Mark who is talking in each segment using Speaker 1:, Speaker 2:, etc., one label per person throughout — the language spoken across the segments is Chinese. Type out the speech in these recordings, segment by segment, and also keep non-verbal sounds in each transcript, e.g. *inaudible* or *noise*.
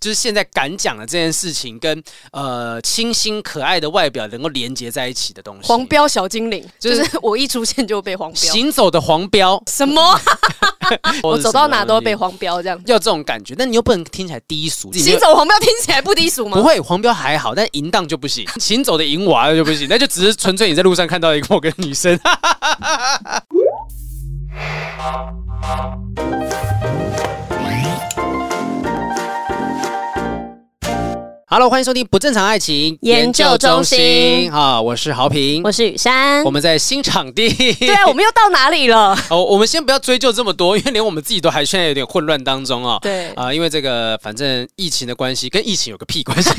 Speaker 1: 就是现在敢讲的这件事情，跟呃清新可爱的外表能够连接在一起的东西。
Speaker 2: 黄标小精灵，就是我一出现就被黄标，
Speaker 1: 行走的黄标，
Speaker 2: 什么？*laughs* 我走到哪都被黄标，这样
Speaker 1: 要这种感觉，但你又不能听起来低俗。
Speaker 2: 行走黄标听起来不低俗吗？
Speaker 1: 不会，黄标还好，但淫荡就不行，行走的淫娃就不行，那就只是纯粹你在路上看到一个某个女生。*laughs* Hello，欢迎收听不正常爱情
Speaker 2: 研究中心。
Speaker 1: 啊，我是豪平，
Speaker 2: 我是雨珊，
Speaker 1: 我们在新场地。
Speaker 2: 对啊，*laughs* 我们又到哪里了？
Speaker 1: 哦，我们先不要追究这么多，因为连我们自己都还现在有点混乱当中啊。
Speaker 2: 对
Speaker 1: 啊，因为这个反正疫情的关系，跟疫情有个屁关系。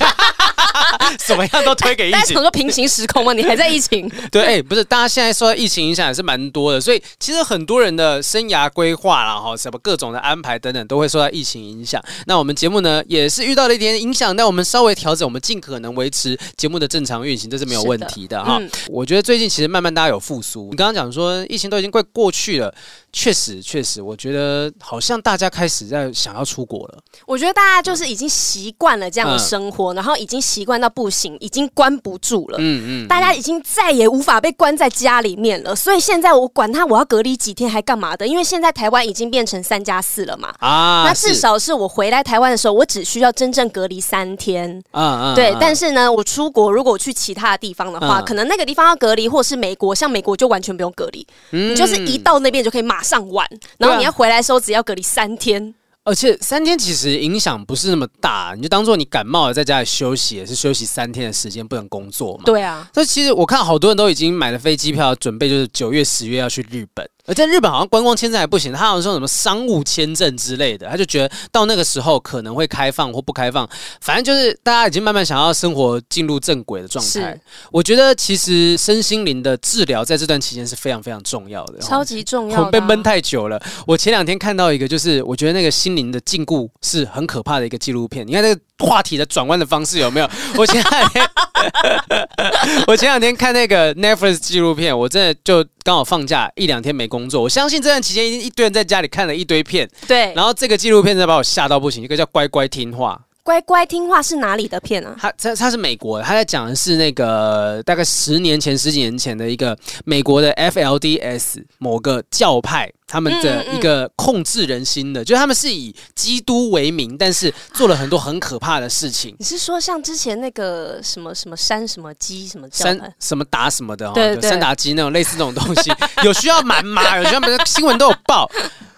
Speaker 1: *laughs* 什么样都推给疫情，
Speaker 2: 但是很多平行时空吗？你还在疫情？*laughs*
Speaker 1: 对，哎、欸，不是，大家现在受到疫情影响也是蛮多的，所以其实很多人的生涯规划啦，哈，什么各种的安排等等，都会受到疫情影响。那我们节目呢，也是遇到了一点影响，但我们稍微调整，我们尽可能维持节目的正常运行，这是没有问题的哈。嗯、我觉得最近其实慢慢大家有复苏，你刚刚讲说疫情都已经快过去了。确实，确实，我觉得好像大家开始在想要出国了。
Speaker 2: 我觉得大家就是已经习惯了这样的生活，嗯、然后已经习惯到不行，已经关不住了。嗯嗯，大家已经再也无法被关在家里面了。所以现在我管他，我要隔离几天还干嘛的？因为现在台湾已经变成三加四了嘛。啊，那至少是我回来台湾的时候，我只需要真正隔离三天。啊嗯，对。但是呢，我出国如果去其他的地方的话，嗯、可能那个地方要隔离，或是美国，像美国就完全不用隔离，嗯、你就是一到那边就可以马。上玩，然后你要回来的时候只要隔离三天，
Speaker 1: 而且三天其实影响不是那么大，你就当做你感冒了，在家里休息也是休息三天的时间，不能工作嘛。
Speaker 2: 对啊，
Speaker 1: 所以其实我看好多人都已经买了飞机票，准备就是九月、十月要去日本。而在日本好像观光签证还不行，他好像说什么商务签证之类的，他就觉得到那个时候可能会开放或不开放，反正就是大家已经慢慢想要生活进入正轨的状态。是我觉得其实身心灵的治疗在这段期间是非常非常重要的，
Speaker 2: 超级重要。
Speaker 1: 我被闷太久了，我前两天看到一个，就是我觉得那个心灵的禁锢是很可怕的一个纪录片。你看那个话题的转弯的方式有没有？*laughs* 我前两天，*laughs* 我前两天看那个 Netflix 纪录片，我真的就刚好放假一两天没工作，我相信这段期间一定一堆人在家里看了一堆片。
Speaker 2: 对，
Speaker 1: 然后这个纪录片真的把我吓到不行，一个叫《乖乖听话》。
Speaker 2: 乖乖听话是哪里的片啊？
Speaker 1: 他他他是美国的，他在讲的是那个大概十年前、十几年前的一个美国的 FLDS 某个教派，他们的一个控制人心的，嗯嗯、就是他们是以基督为名，但是做了很多很可怕的事情。
Speaker 2: 你是说像之前那个什么什么山什么鸡什么
Speaker 1: 山什么达什么的，
Speaker 2: 对，对，对，
Speaker 1: 山达基那种类似这种东西，*laughs* 有需要瞒吗？有需要瞒？新闻都有报。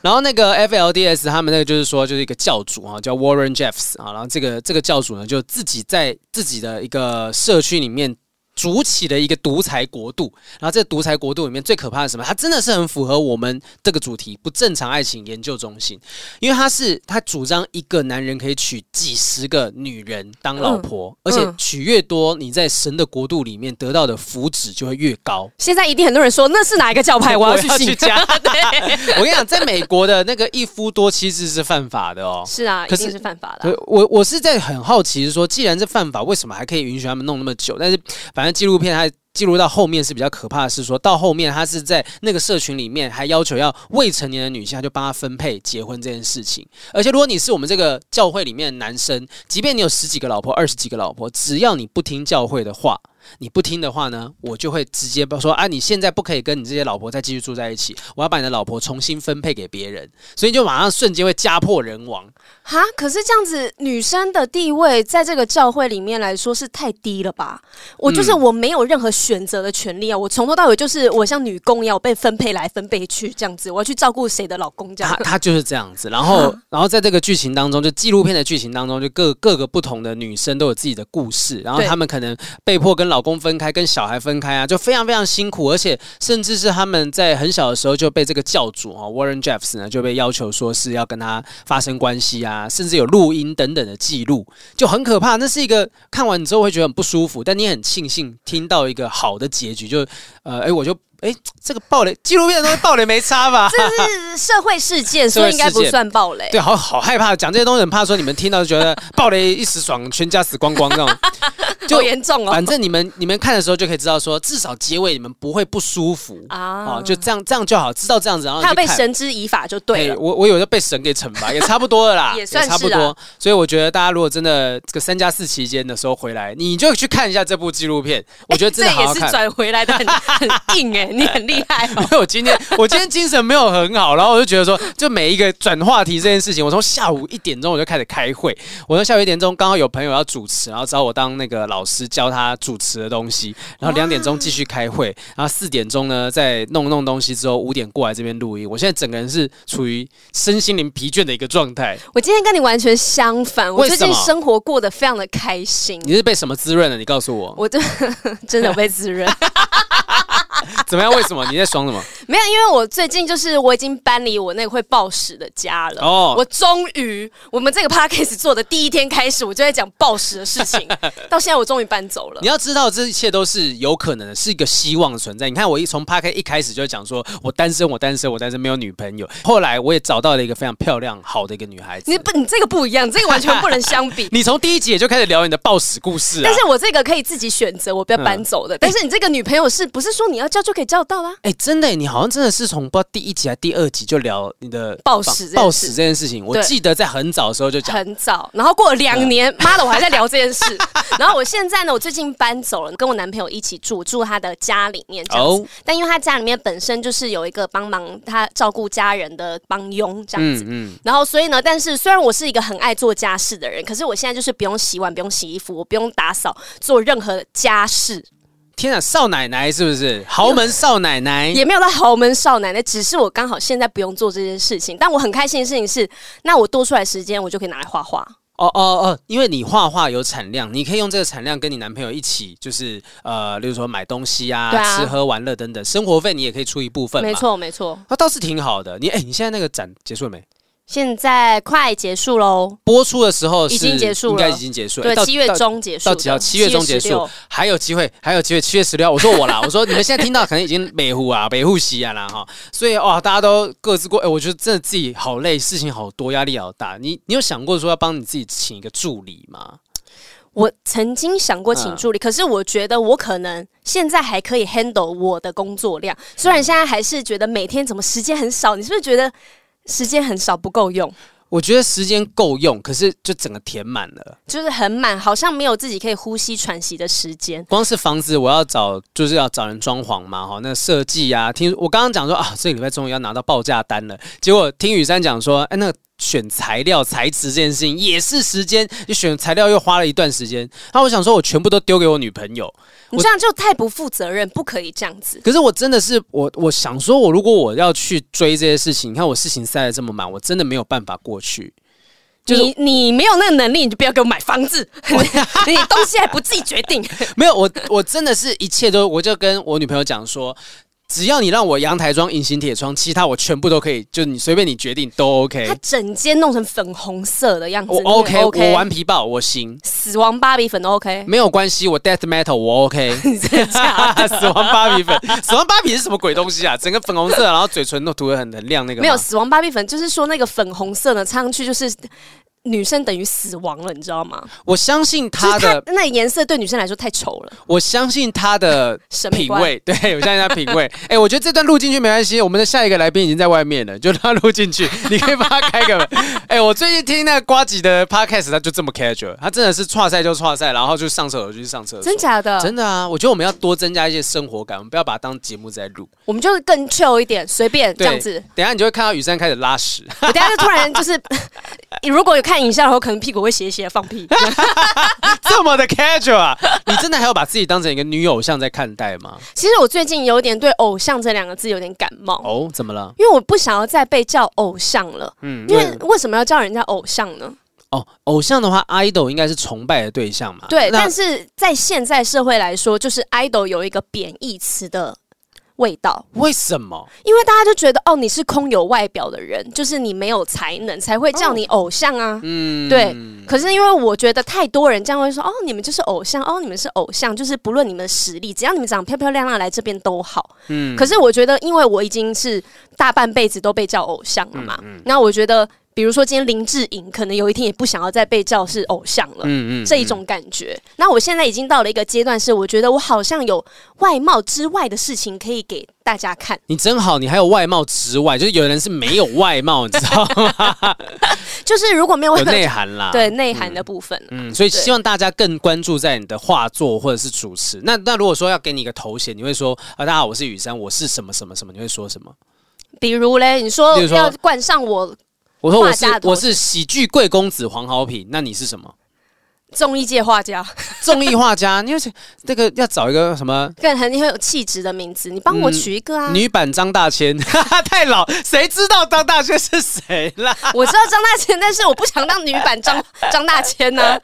Speaker 1: 然后那个 FLDS 他们那个就是说，就是一个教主啊，叫 Warren Jeffs 啊，然后这个这个教主呢，就自己在自己的一个社区里面。筑起的一个独裁国度，然后这个独裁国度里面最可怕的是什么？它真的是很符合我们这个主题——不正常爱情研究中心，因为他是他主张一个男人可以娶几十个女人当老婆，嗯、而且娶越多，你在神的国度里面得到的福祉就会越高。
Speaker 2: 现在一定很多人说那是哪一个教派？我要去信教。*laughs* 对
Speaker 1: 我跟你讲，在美国的那个一夫多妻制是犯法的哦。
Speaker 2: 是啊，可是，一定是犯法的。
Speaker 1: 我我是在很好奇，是说既然是犯法，为什么还可以允许他们弄那么久？但是反正纪录片它。记录到后面是比较可怕的是说，到后面他是在那个社群里面还要求要未成年的女性，他就帮他分配结婚这件事情。而且如果你是我们这个教会里面的男生，即便你有十几个老婆、二十几个老婆，只要你不听教会的话。你不听的话呢，我就会直接说啊，你现在不可以跟你这些老婆再继续住在一起，我要把你的老婆重新分配给别人，所以就马上瞬间会家破人亡。
Speaker 2: 哈，可是这样子，女生的地位在这个教会里面来说是太低了吧？我就是我没有任何选择的权利啊，我从头到尾就是我像女工一样，我被分配来分配去这样子，我要去照顾谁的老公这样。他 *laughs*
Speaker 1: 他就是这样子，然后然后在这个剧情当中，就纪录片的剧情当中，就各各个不同的女生都有自己的故事，然后他们可能被迫跟老公分开，跟小孩分开啊，就非常非常辛苦，而且甚至是他们在很小的时候就被这个教主啊，Warren Jeffs 呢就被要求说是要跟他发生关系啊，甚至有录音等等的记录，就很可怕。那是一个看完之后会觉得很不舒服，但你很庆幸听到一个好的结局，就呃，哎，我就。哎，这个暴雷纪录片的东西暴雷没差吧？*laughs*
Speaker 2: 这是社会事件，*laughs* 所以应该不算暴雷。
Speaker 1: 对，好好害怕讲这些东西，很怕说你们听到就觉得 *laughs* 暴雷一时爽，全家死光光这种，
Speaker 2: 就严重哦。
Speaker 1: 反正你们你们看的时候就可以知道说，至少结尾你们不会不舒服啊，哦，就这样这样就好，知道这样子，然后
Speaker 2: 他有被绳之以法就对了。
Speaker 1: 我我有的被神给惩罚，也差不多了啦，
Speaker 2: 也算是
Speaker 1: 差不多。所以我觉得大家如果真的这个三加四期间的时候回来，你就去看一下这部纪录片，我觉得真的好好看。
Speaker 2: 这也是转回来的很很硬哎，你很厉害。
Speaker 1: 因为我今天我今天精神没有很好，然后我就觉得说，就每一个转话题这件事情，我从下午一点钟我就开始开会，我从下午一点钟刚好有朋友要主持，然后找我当那个老师教他主持的东西，然后两点钟继续开会，然后四点钟呢再弄弄东西之后五点过来这边录音，我现在整个人是处于身心灵疲倦的一个状态。
Speaker 2: 我今天跟你完全相反，我最近生活过得非常的开心。
Speaker 1: 你是被什么滋润了？你告诉我，
Speaker 2: 我真 *laughs* 真的被滋润。*laughs*
Speaker 1: 怎么样？为什么你在爽什么？
Speaker 2: 没有，因为我最近就是我已经搬离我那个会暴食的家了。哦，我终于，我们这个 podcast 做的第一天开始，我就在讲暴食的事情。*laughs* 到现在我终于搬走了。
Speaker 1: 你要知道，这一切都是有可能的，是一个希望存在。你看，我一从 podcast 一开始就讲说我单身，我单身，我单身，没有女朋友。后来我也找到了一个非常漂亮、好的一个女孩子。
Speaker 2: 你不，你这个不一样，这个完全不能相比。*laughs*
Speaker 1: 你从第一集也就开始聊你的暴食故事啊。
Speaker 2: 但是我这个可以自己选择，我不要搬走的。嗯、但是你这个女朋友是不是说你要叫就可以叫到啦？
Speaker 1: 哎、欸，真的，你好像真的是从不知道第一集还第二集就聊你的
Speaker 2: 暴食
Speaker 1: 暴食这件事情。我记得在很早的时候就讲，
Speaker 2: 很早，然后过了两年，妈、嗯、的，我还在聊这件事。*laughs* 然后我现在呢，我最近搬走了，跟我男朋友一起住，住他的家里面这样子。哦、但因为他家里面本身就是有一个帮忙他照顾家人的帮佣这样子，嗯，嗯然后所以呢，但是虽然我是一个很爱做家事的人，可是我现在就是不用洗碗，不用洗衣服，我不用打扫，做任何家事。
Speaker 1: 天啊，少奶奶是不是豪门少奶奶？
Speaker 2: 也没有到豪门少奶奶，只是我刚好现在不用做这件事情。但我很开心的事情是，那我多出来时间，我就可以拿来画画。
Speaker 1: 哦哦哦，因为你画画有产量，你可以用这个产量跟你男朋友一起，就是呃，例如说买东西啊、啊吃喝玩乐等等，生活费你也可以出一部分。
Speaker 2: 没错没错，
Speaker 1: 那倒是挺好的。你哎，你现在那个展结束了没？
Speaker 2: 现在快结束喽！播
Speaker 1: 出的时候
Speaker 2: 已经结束了，
Speaker 1: 应该已经结束了。
Speaker 2: 对，七月中结束。
Speaker 1: 到几号？七月中结束，还有机会，还有机会。七月十六号，我说我啦，我说你们现在听到可能已经北户啊，北户西啊啦哈。所以哇，大家都各自过。哎，我觉得真的自己好累，事情好多，压力好大。你你有想过说要帮你自己请一个助理吗？
Speaker 2: 我曾经想过请助理，嗯、可是我觉得我可能现在还可以 handle 我的工作量。虽然现在还是觉得每天怎么时间很少，你是不是觉得？时间很少，不够用。
Speaker 1: 我觉得时间够用，可是就整个填满了，
Speaker 2: 就是很满，好像没有自己可以呼吸喘息的时间。
Speaker 1: 光是房子，我要找就是要找人装潢嘛，哈，那设计啊，听我刚刚讲说啊，这个礼拜终于要拿到报价单了，结果听雨珊讲说，哎，那个。选材料材质这件事情也是时间，你选材料又花了一段时间。那我想说，我全部都丢给我女朋友，
Speaker 2: 你这样就太不负责任，不可以这样子。
Speaker 1: 可是我真的是我，我想说，我如果我要去追这些事情，你看我事情塞的这么满，我真的没有办法过去。就是、
Speaker 2: 你你没有那个能力，你就不要给我买房子，*laughs* 你东西还不自己决定。*laughs*
Speaker 1: 没有，我我真的是一切都，我就跟我女朋友讲说。只要你让我阳台装隐形铁窗，其他我全部都可以，就你随便你决定都 OK。
Speaker 2: 它整间弄成粉红色的样子，
Speaker 1: 我 OK，, OK 我顽皮豹我行。
Speaker 2: 死亡芭比粉都 OK，
Speaker 1: 没有关系，我 Death Metal 我 OK。*laughs* *laughs* 死亡芭比粉，死亡芭比是什么鬼东西啊？整个粉红色，然后嘴唇都涂的很很亮那个。
Speaker 2: 没有死亡芭比粉，就是说那个粉红色呢，擦上去就是。女生等于死亡了，你知道吗？
Speaker 1: 我相信她的
Speaker 2: 那颜色对女生来说太丑了。
Speaker 1: 我相信她的 *laughs* 品味，对，我相信她品味。*laughs* 哎、欸，我觉得这段录进去没关系。我们的下一个来宾已经在外面了，*laughs* 就让他录进去。你可以帮他开个门。哎、欸，我最近听那个瓜吉的 podcast，他就这么 casual，他真的是剉赛就剉赛，然后就上厕所就去上厕所。
Speaker 2: 真假的？
Speaker 1: 真的啊！我觉得我们要多增加一些生活感，我们不要把它当节目在录。
Speaker 2: 我们就是更 chill 一点，随便这样子。
Speaker 1: 等一下你就会看到雨山开始拉屎。
Speaker 2: 我等一下就突然就是，如果有看影像的话，可能。屁股会斜斜放屁，*laughs*
Speaker 1: 这么的 casual 啊！你真的还要把自己当成一个女偶像在看待吗？
Speaker 2: 其实我最近有点对“偶像”这两个字有点感冒
Speaker 1: 哦。怎么了？
Speaker 2: 因为我不想要再被叫偶像了。嗯，因为为什么要叫人家偶像呢？
Speaker 1: 哦，偶像的话，idol 应该是崇拜的对象嘛。
Speaker 2: 对，但是在现在社会来说，就是 idol 有一个贬义词的味道。
Speaker 1: 为什么？
Speaker 2: 因为大家就觉得哦，你是空有外表的人，就是你没有才能，才会叫你偶像啊。嗯，对。可是因为我觉得太多人这样会说哦，你们就是偶像，哦，你们是偶像，就是不论你们的实力，只要你们长得漂漂亮亮来这边都好。嗯。可是我觉得，因为我已经是大半辈子都被叫偶像了嘛，那、我觉得。比如说，今天林志颖可能有一天也不想要再被叫是偶像了，嗯嗯，这一种感觉。那我现在已经到了一个阶段，是我觉得我好像有外貌之外的事情可以给大家看。
Speaker 1: 你真好，你还有外貌之外，就是有人是没有外貌，你知道吗？*laughs*
Speaker 2: 就是如果没有 *laughs*
Speaker 1: 内涵啦，
Speaker 2: 对内涵的部分，
Speaker 1: 嗯，所以希望大家更关注在你的画作或者是主持。那那如果说要给你一个头衔，你会说啊，大家好，我是雨山，我是什么什么什么？你会说什么？
Speaker 2: 比如嘞，你说要冠上我。
Speaker 1: 我说我是我是喜剧贵公子黄豪平，那你是什么？
Speaker 2: 综艺界画家，
Speaker 1: 综艺画家，*laughs* 你是这个要找一个什么？
Speaker 2: 更很很有气质的名字，你帮我取一个啊！
Speaker 1: 女版张大千，*laughs* 太老，谁知道张大千是谁啦？*laughs*
Speaker 2: 我知道张大千，但是我不想当女版张张大千呢。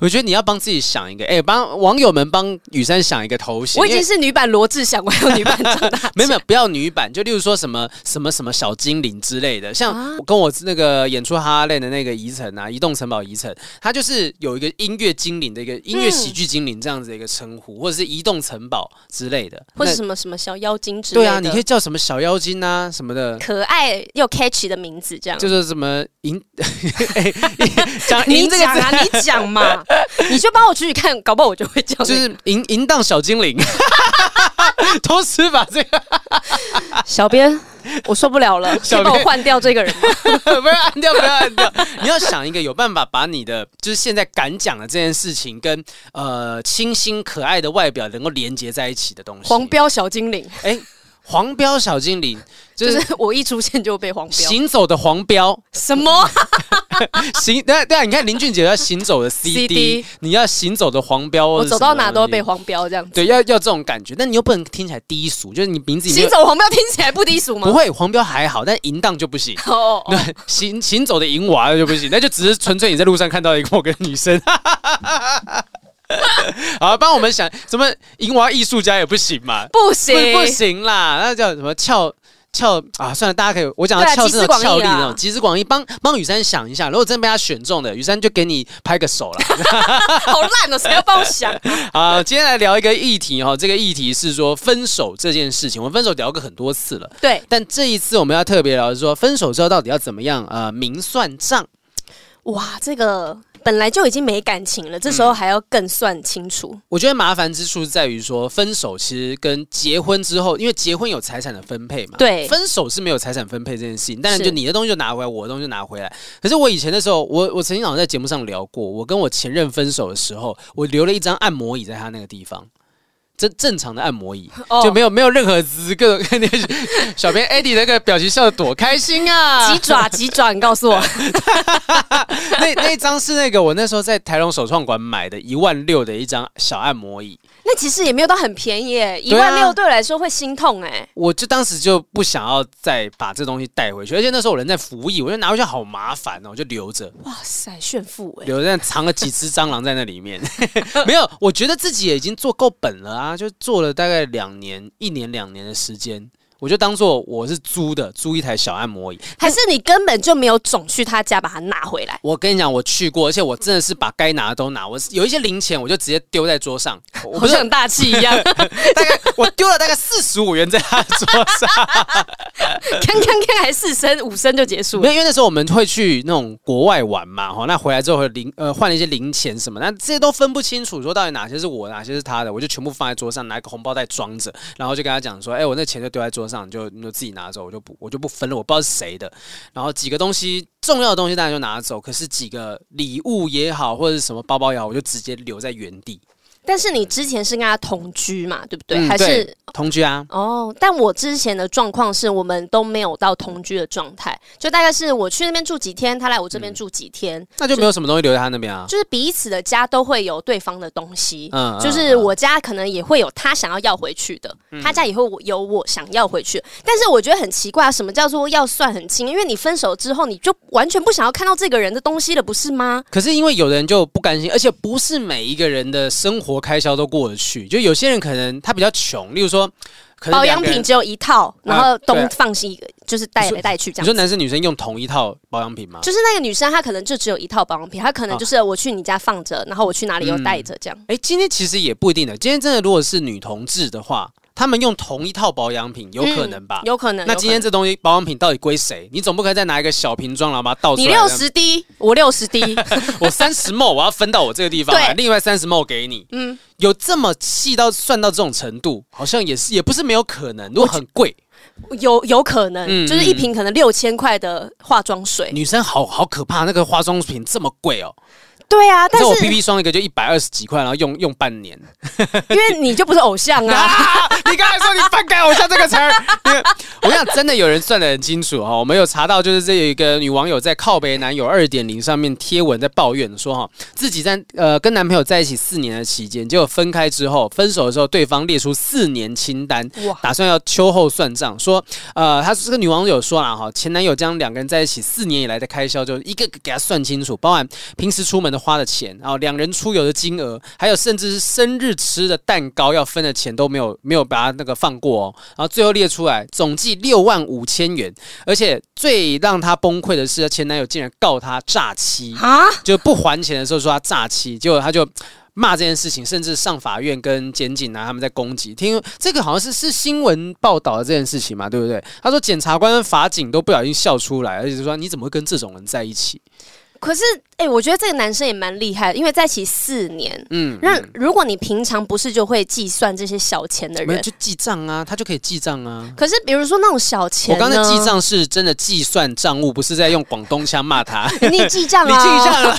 Speaker 1: 我觉得你要帮自己想一个，哎，帮网友们帮雨珊想一个头衔。
Speaker 2: 我已经是女版罗志祥，我还有女版张大千。
Speaker 1: 没有没有，不要女版，就例如说什么什么什么小精灵之类的，像我跟我那个演出哈哈链的那个宜城啊，移动城堡宜城，他就是有一个音乐精灵。的一个音乐喜剧精灵这样子的一个称呼，嗯、或者是移动城堡之类的，
Speaker 2: 或者什么什么小妖精之类的。
Speaker 1: 对啊，你可以叫什么小妖精啊什么的，
Speaker 2: 可爱又 catchy 的名字，这样
Speaker 1: 就是什么银。*laughs* *laughs*
Speaker 2: 讲你这个啊，你讲嘛，*laughs* 你就帮我出去看，搞不好我就会叫。
Speaker 1: 就是淫淫荡小精灵，同时把这个
Speaker 2: 小编。*laughs* 我受不了了，先帮我换掉这个人，
Speaker 1: 不要按掉，不要按掉。你要想一个有办法把你的就是现在敢讲的这件事情，跟呃清新可爱的外表能够连接在一起的东西。
Speaker 2: 黄标小精灵，
Speaker 1: 哎、欸。黄标小精灵，就是、
Speaker 2: 就是、我一出现就被黄标，
Speaker 1: 行走的黄标
Speaker 2: 什么？*laughs*
Speaker 1: 行，对对啊，你看林俊杰要行走的 CD，, CD 你要行走的黄标，
Speaker 2: 我走到哪都会被黄标这样子。
Speaker 1: 对，要要这种感觉，但你又不能听起来低俗，就是你名字
Speaker 2: 行走黄标听起来不低俗吗？
Speaker 1: 不会，黄标还好，但淫荡就不行。哦，对，行行走的淫娃就不行，那就只是纯粹你在路上看到一个某个女生。*laughs* 好，帮我们想什么银娃艺术家也不行嘛？
Speaker 2: 不行，
Speaker 1: 不行啦！那叫什么翘翘啊？算了，大家可以我讲的翘是那种翘力那种，集思广益，帮帮雨珊想一下。如果真的被他选中的，雨珊就给你拍个手了。*laughs*
Speaker 2: 好烂哦，谁要帮我想
Speaker 1: 啊？*laughs* 今天来聊一个议题哈，这个议题是说分手这件事情。我们分手聊过很多次了，
Speaker 2: 对。
Speaker 1: 但这一次我们要特别聊的是说，分手之后到底要怎么样？呃，明算账。
Speaker 2: 哇，这个。本来就已经没感情了，这时候还要更算清楚。
Speaker 1: 嗯，我觉得麻烦之处是在于说，分手其实跟结婚之后，因为结婚有财产的分配嘛，
Speaker 2: 对，
Speaker 1: 分手是没有财产分配这件事情。但是，就你的东西就拿回来，我的东西就拿回来。可是我以前的时候，我我曾经好像在节目上聊过，我跟我前任分手的时候，我留了一张按摩椅在他那个地方。正正常的按摩椅就没有没有任何资格。那 *laughs* 个小编 Eddie 那个表情笑的多开心啊！
Speaker 2: 鸡爪鸡爪，你告诉我，*laughs*
Speaker 1: 那那张是那个我那时候在台龙首创馆买的一万六的一张小按摩椅。
Speaker 2: 那其实也没有到很便宜耶，一万六对我来说会心痛哎。
Speaker 1: 我就当时就不想要再把这东西带回去，而且那时候我人在服役，我就拿回去好麻烦哦，我就留着。
Speaker 2: 哇塞，炫富哎！
Speaker 1: 留着藏了几只蟑螂在那里面，*laughs* 没有，我觉得自己也已经做够本了啊，就做了大概两年、一年、两年的时间。我就当做我是租的，租一台小按摩椅，
Speaker 2: 还是你根本就没有总去他家把它拿回来？
Speaker 1: 我跟你讲，我去过，而且我真的是把该拿的都拿。我有一些零钱，我就直接丢在桌上，
Speaker 2: 我不是很大气一样。*laughs*
Speaker 1: 大概我丢了大概四十五元在他桌上，
Speaker 2: 看看看，还四升五升就结束了。
Speaker 1: 没有，因为那时候我们会去那种国外玩嘛，哈，那回来之后会零呃换了一些零钱什么，那这些都分不清楚，说到底哪些是我，哪些是他的，我就全部放在桌上，拿一个红包袋装着，然后就跟他讲说，哎、欸，我那钱就丢在桌上，上就你就自己。拿走我就不我就不分了，我不知道是谁的。然后几个东西重要的东西大家就拿走，可是几个礼物也好或者是什么包包也好，我就直接留在原地。
Speaker 2: 但是你之前是跟他同居嘛，对不对？嗯、还是
Speaker 1: 同居啊？
Speaker 2: 哦，但我之前的状况是我们都没有到同居的状态，就大概是我去那边住几天，他来我这边住几天，嗯、
Speaker 1: 那就没有什么东西留在他那边啊。
Speaker 2: 就是彼此的家都会有对方的东西，嗯，就是我家可能也会有他想要要回去的，嗯、他家也会有我想要回去。但是我觉得很奇怪，什么叫做要算很清？因为你分手之后，你就完全不想要看到这个人的东西了，不是吗？
Speaker 1: 可是因为有的人就不甘心，而且不是每一个人的生活。开销都过得去，就有些人可能他比较穷，例如说，
Speaker 2: 保养品只有一套，然后东放西就是带来带去这样。
Speaker 1: 你说男生女生用同一套保养品吗？
Speaker 2: 就是那个女生她可能就只有一套保养品，她可能就是我去你家放着，然后我去哪里又带着这样。
Speaker 1: 哎，今天其实也不一定的，今天真的如果是女同志的话。他们用同一套保养品，有可能吧？
Speaker 2: 嗯、有可能。
Speaker 1: 那今天这东西保养品到底归谁？你总不可以再拿一个小瓶装，然后把它倒出来。
Speaker 2: 你六十滴，我六十滴，*laughs*
Speaker 1: 我三十 ml，我要分到我这个地方来，另外三十 ml 给你。嗯，有这么细到算到这种程度，好像也是，也不是没有可能。如果很贵，
Speaker 2: 有有可能，嗯、就是一瓶可能六千块的化妆水。
Speaker 1: 女生好好可怕，那个化妆品这么贵哦。
Speaker 2: 对啊，但是
Speaker 1: 我 BB 霜一个就一百二十几块，然后用用半年，*laughs*
Speaker 2: 因为你就不是偶像啊！*laughs*
Speaker 1: 啊你刚才说你反感偶像这个词儿，*laughs* 我想真的有人算得很清楚哈。我们有查到，就是这有一个女网友在靠北男友二点零上面贴文在抱怨说哈，自己在呃跟男朋友在一起四年的期间，结果分开之后，分手的时候对方列出四年清单，哇，打算要秋后算账，说呃，她这个女网友说了哈，前男友将两个人在一起四年以来的开销就一个个给他算清楚，包含平时出门的。花的钱，然后两人出游的金额，还有甚至是生日吃的蛋糕要分的钱都没有没有把他那个放过哦，然后最后列出来总计六万五千元，而且最让他崩溃的是，前男友竟然告他诈欺啊！就不还钱的时候说他诈欺，结果他就骂这件事情，甚至上法院跟检警啊他们在攻击。听这个好像是是新闻报道的这件事情嘛，对不对？他说检察官、法警都不小心笑出来，而且就说你怎么会跟这种人在一起？
Speaker 2: 可是，哎、欸，我觉得这个男生也蛮厉害的，因为在一起四年，嗯，那如果你平常不是就会计算这些小钱的人，
Speaker 1: 就记账啊，他就可以记账啊。
Speaker 2: 可是，比如说那种小钱，
Speaker 1: 我刚才记账是真的计算账务，不是在用广东腔骂他。*laughs*
Speaker 2: 你记账啊？
Speaker 1: 你记账了？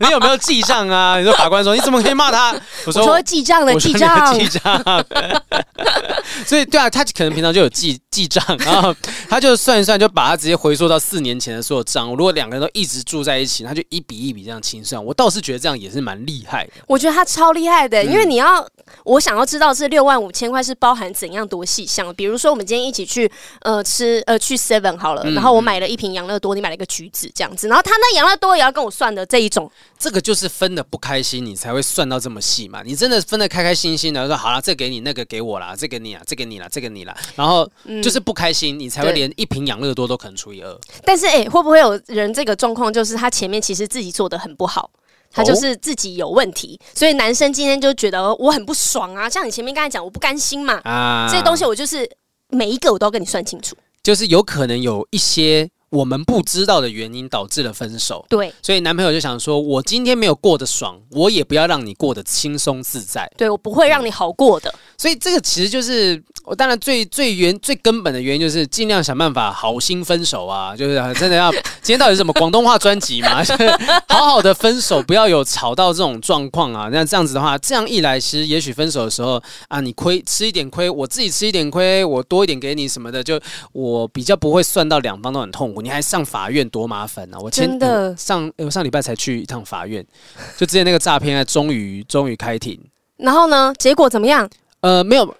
Speaker 1: *laughs* 你有没有记账啊？你说法官说你怎么可以骂他？我
Speaker 2: 说，记账的记账，记账。*laughs*
Speaker 1: 所以，对啊，他可能平常就有记记账，然后他就算一算，就把他直接回溯到四年前的所有账务。如果两个人都一直住在一起，他就一笔一笔这样清算。我倒是觉得这样也是蛮厉害的。
Speaker 2: 我觉得他超厉害的，嗯、因为你要，我想要知道这六万五千块是包含怎样多细项。比如说，我们今天一起去呃吃呃去 Seven 好了，嗯、然后我买了一瓶养乐多，你买了一个橘子这样子，然后他那养乐多也要跟我算的这一种。
Speaker 1: 这个就是分的不开心，你才会算到这么细嘛。你真的分的开开心心的说好了，这给你，那个给我啦，这给你啊，这给你啦，这给你啦，然后就是不开心，你才会连一瓶养乐多都可能除以二。
Speaker 2: 但是哎、欸，会不会有人这个状况就是他前面其实自己做的很不好，他就是自己有问题，哦、所以男生今天就觉得我很不爽啊。像你前面刚才讲，我不甘心嘛，啊，这些东西我就是每一个我都要跟你算清楚，
Speaker 1: 就是有可能有一些。我们不知道的原因导致了分手，
Speaker 2: 对，
Speaker 1: 所以男朋友就想说，我今天没有过得爽，我也不要让你过得轻松自在，
Speaker 2: 对，我不会让你好过的。
Speaker 1: 所以这个其实就是我当然最最原最根本的原因就是尽量想办法好心分手啊，就是真的要今天到底是什么广东话专辑嘛，*laughs* 就是好好的分手，不要有吵到这种状况啊。那这样子的话，这样一来，其实也许分手的时候啊，你亏吃一点亏，我自己吃一点亏，我多一点给你什么的，就我比较不会算到两方都很痛苦。你还上法院多麻烦啊！我前的、呃、上我上礼拜才去一趟法院，*laughs* 就之前那个诈骗案终于终于开庭，
Speaker 2: 然后呢，结果怎么样？
Speaker 1: 呃，没有，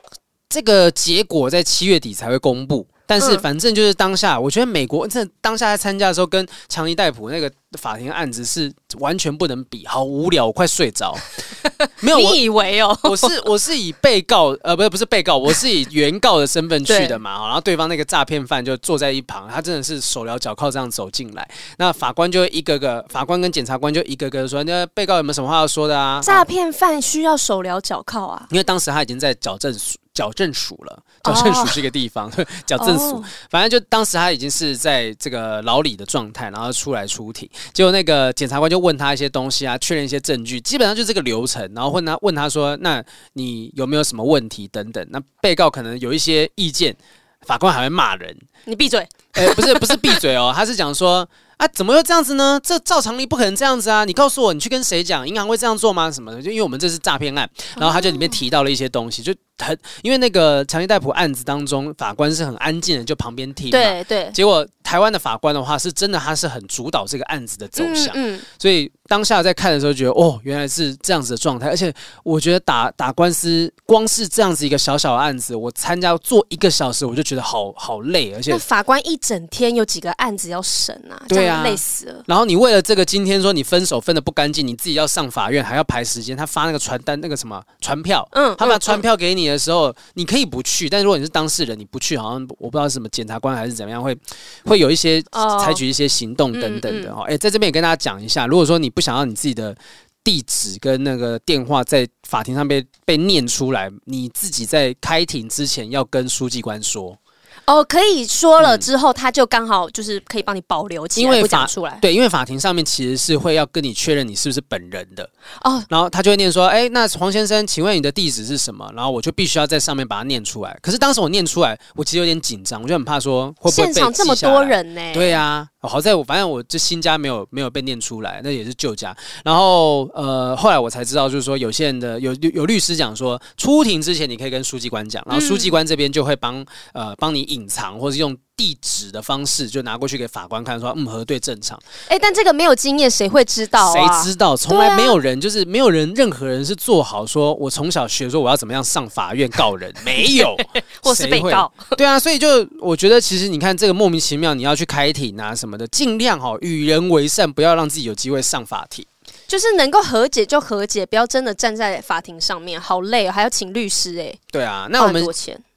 Speaker 1: 这个结果在七月底才会公布。但是反正就是当下，我觉得美国这当下在参加的时候，跟强尼戴普那个法庭案子是完全不能比，好无聊，我快睡着。*laughs* 没有，
Speaker 2: 你以为哦？
Speaker 1: 我是我是以被告呃，不是不是被告，我是以 *laughs* 原告的身份去的嘛。然后对方那个诈骗犯就坐在一旁，他真的是手镣脚铐这样走进来。那法官就一个个，法官跟检察官就一个个说：“那被告有没有什么话要说的啊？”
Speaker 2: 诈骗犯需要手镣脚铐啊？
Speaker 1: 因为当时他已经在矫正署。矫正署了，矫正署是一个地方，*laughs* 矫、oh. 正署。Oh. 反正就当时他已经是在这个牢里的状态，然后出来出庭。结果那个检察官就问他一些东西啊，确认一些证据，基本上就这个流程。然后问他问他说：“那你有没有什么问题？”等等。那被告可能有一些意见，法官还会骂人：“
Speaker 2: 你闭嘴！”
Speaker 1: 哎、欸，不是不是闭嘴哦，他是讲说。啊，怎么又这样子呢？这照常理不可能这样子啊！你告诉我，你去跟谁讲？银行会这样做吗？什么的？就因为我们这是诈骗案，然后他就里面提到了一些东西，就很因为那个强尼戴普案子当中，法官是很安静的，就旁边听。
Speaker 2: 对对。结
Speaker 1: 果台湾的法官的话，是真的，他是很主导这个案子的走向。嗯。嗯，所以当下在看的时候，觉得哦，原来是这样子的状态。而且我觉得打打官司，光是这样子一个小小的案子，我参加做一个小时，我就觉得好好累。而且
Speaker 2: 法官一整天有几个案子要审啊，对啊，累死了。
Speaker 1: 然后你为了这个，今天说你分手分的不干净，你自己要上法院，还要排时间。他发那个传单，那个什么传票，嗯，他把传票给你的时候，你可以不去，但如果你是当事人，你不去，好像我不知道是什么检察官还是怎么样，会会有一些采取一些行动等等的哦。哎、嗯嗯欸，在这边也跟大家讲一下，如果说你不想要你自己的地址跟那个电话在法庭上被被念出来，你自己在开庭之前要跟书记官说。
Speaker 2: 哦，可以说了之后，他就刚好就是可以帮你保留起来，因为讲出来。
Speaker 1: 对，因为法庭上面其实是会要跟你确认你是不是本人的哦。然后他就会念说：“哎，那黄先生，请问你的地址是什么？”然后我就必须要在上面把它念出来。可是当时我念出来，我其实有点紧张，我就很怕说。现场这么多人呢？对呀、啊。好在我反正我这新家没有没有被念出来，那也是旧家。然后呃，后来我才知道，就是说有些人的有有有律师讲说，出庭之前你可以跟书记官讲，然后书记官这边就会帮呃帮你隐藏，或是用。地址的方式就拿过去给法官看，说嗯核对正常。
Speaker 2: 哎、欸，但这个没有经验，谁会知道、
Speaker 1: 啊？谁知道？从来没有人，就是没有人，任何人是做好说，我从小学说我要怎么样上法院告人，*laughs* 没有，*laughs*
Speaker 2: 或是被告。*laughs*
Speaker 1: 对啊，所以就我觉得，其实你看这个莫名其妙，你要去开庭啊什么的，尽量哈与人为善，不要让自己有机会上法庭。
Speaker 2: 就是能够和解就和解，不要真的站在法庭上面，好累哦，还要请律师哎。
Speaker 1: 对啊，那我们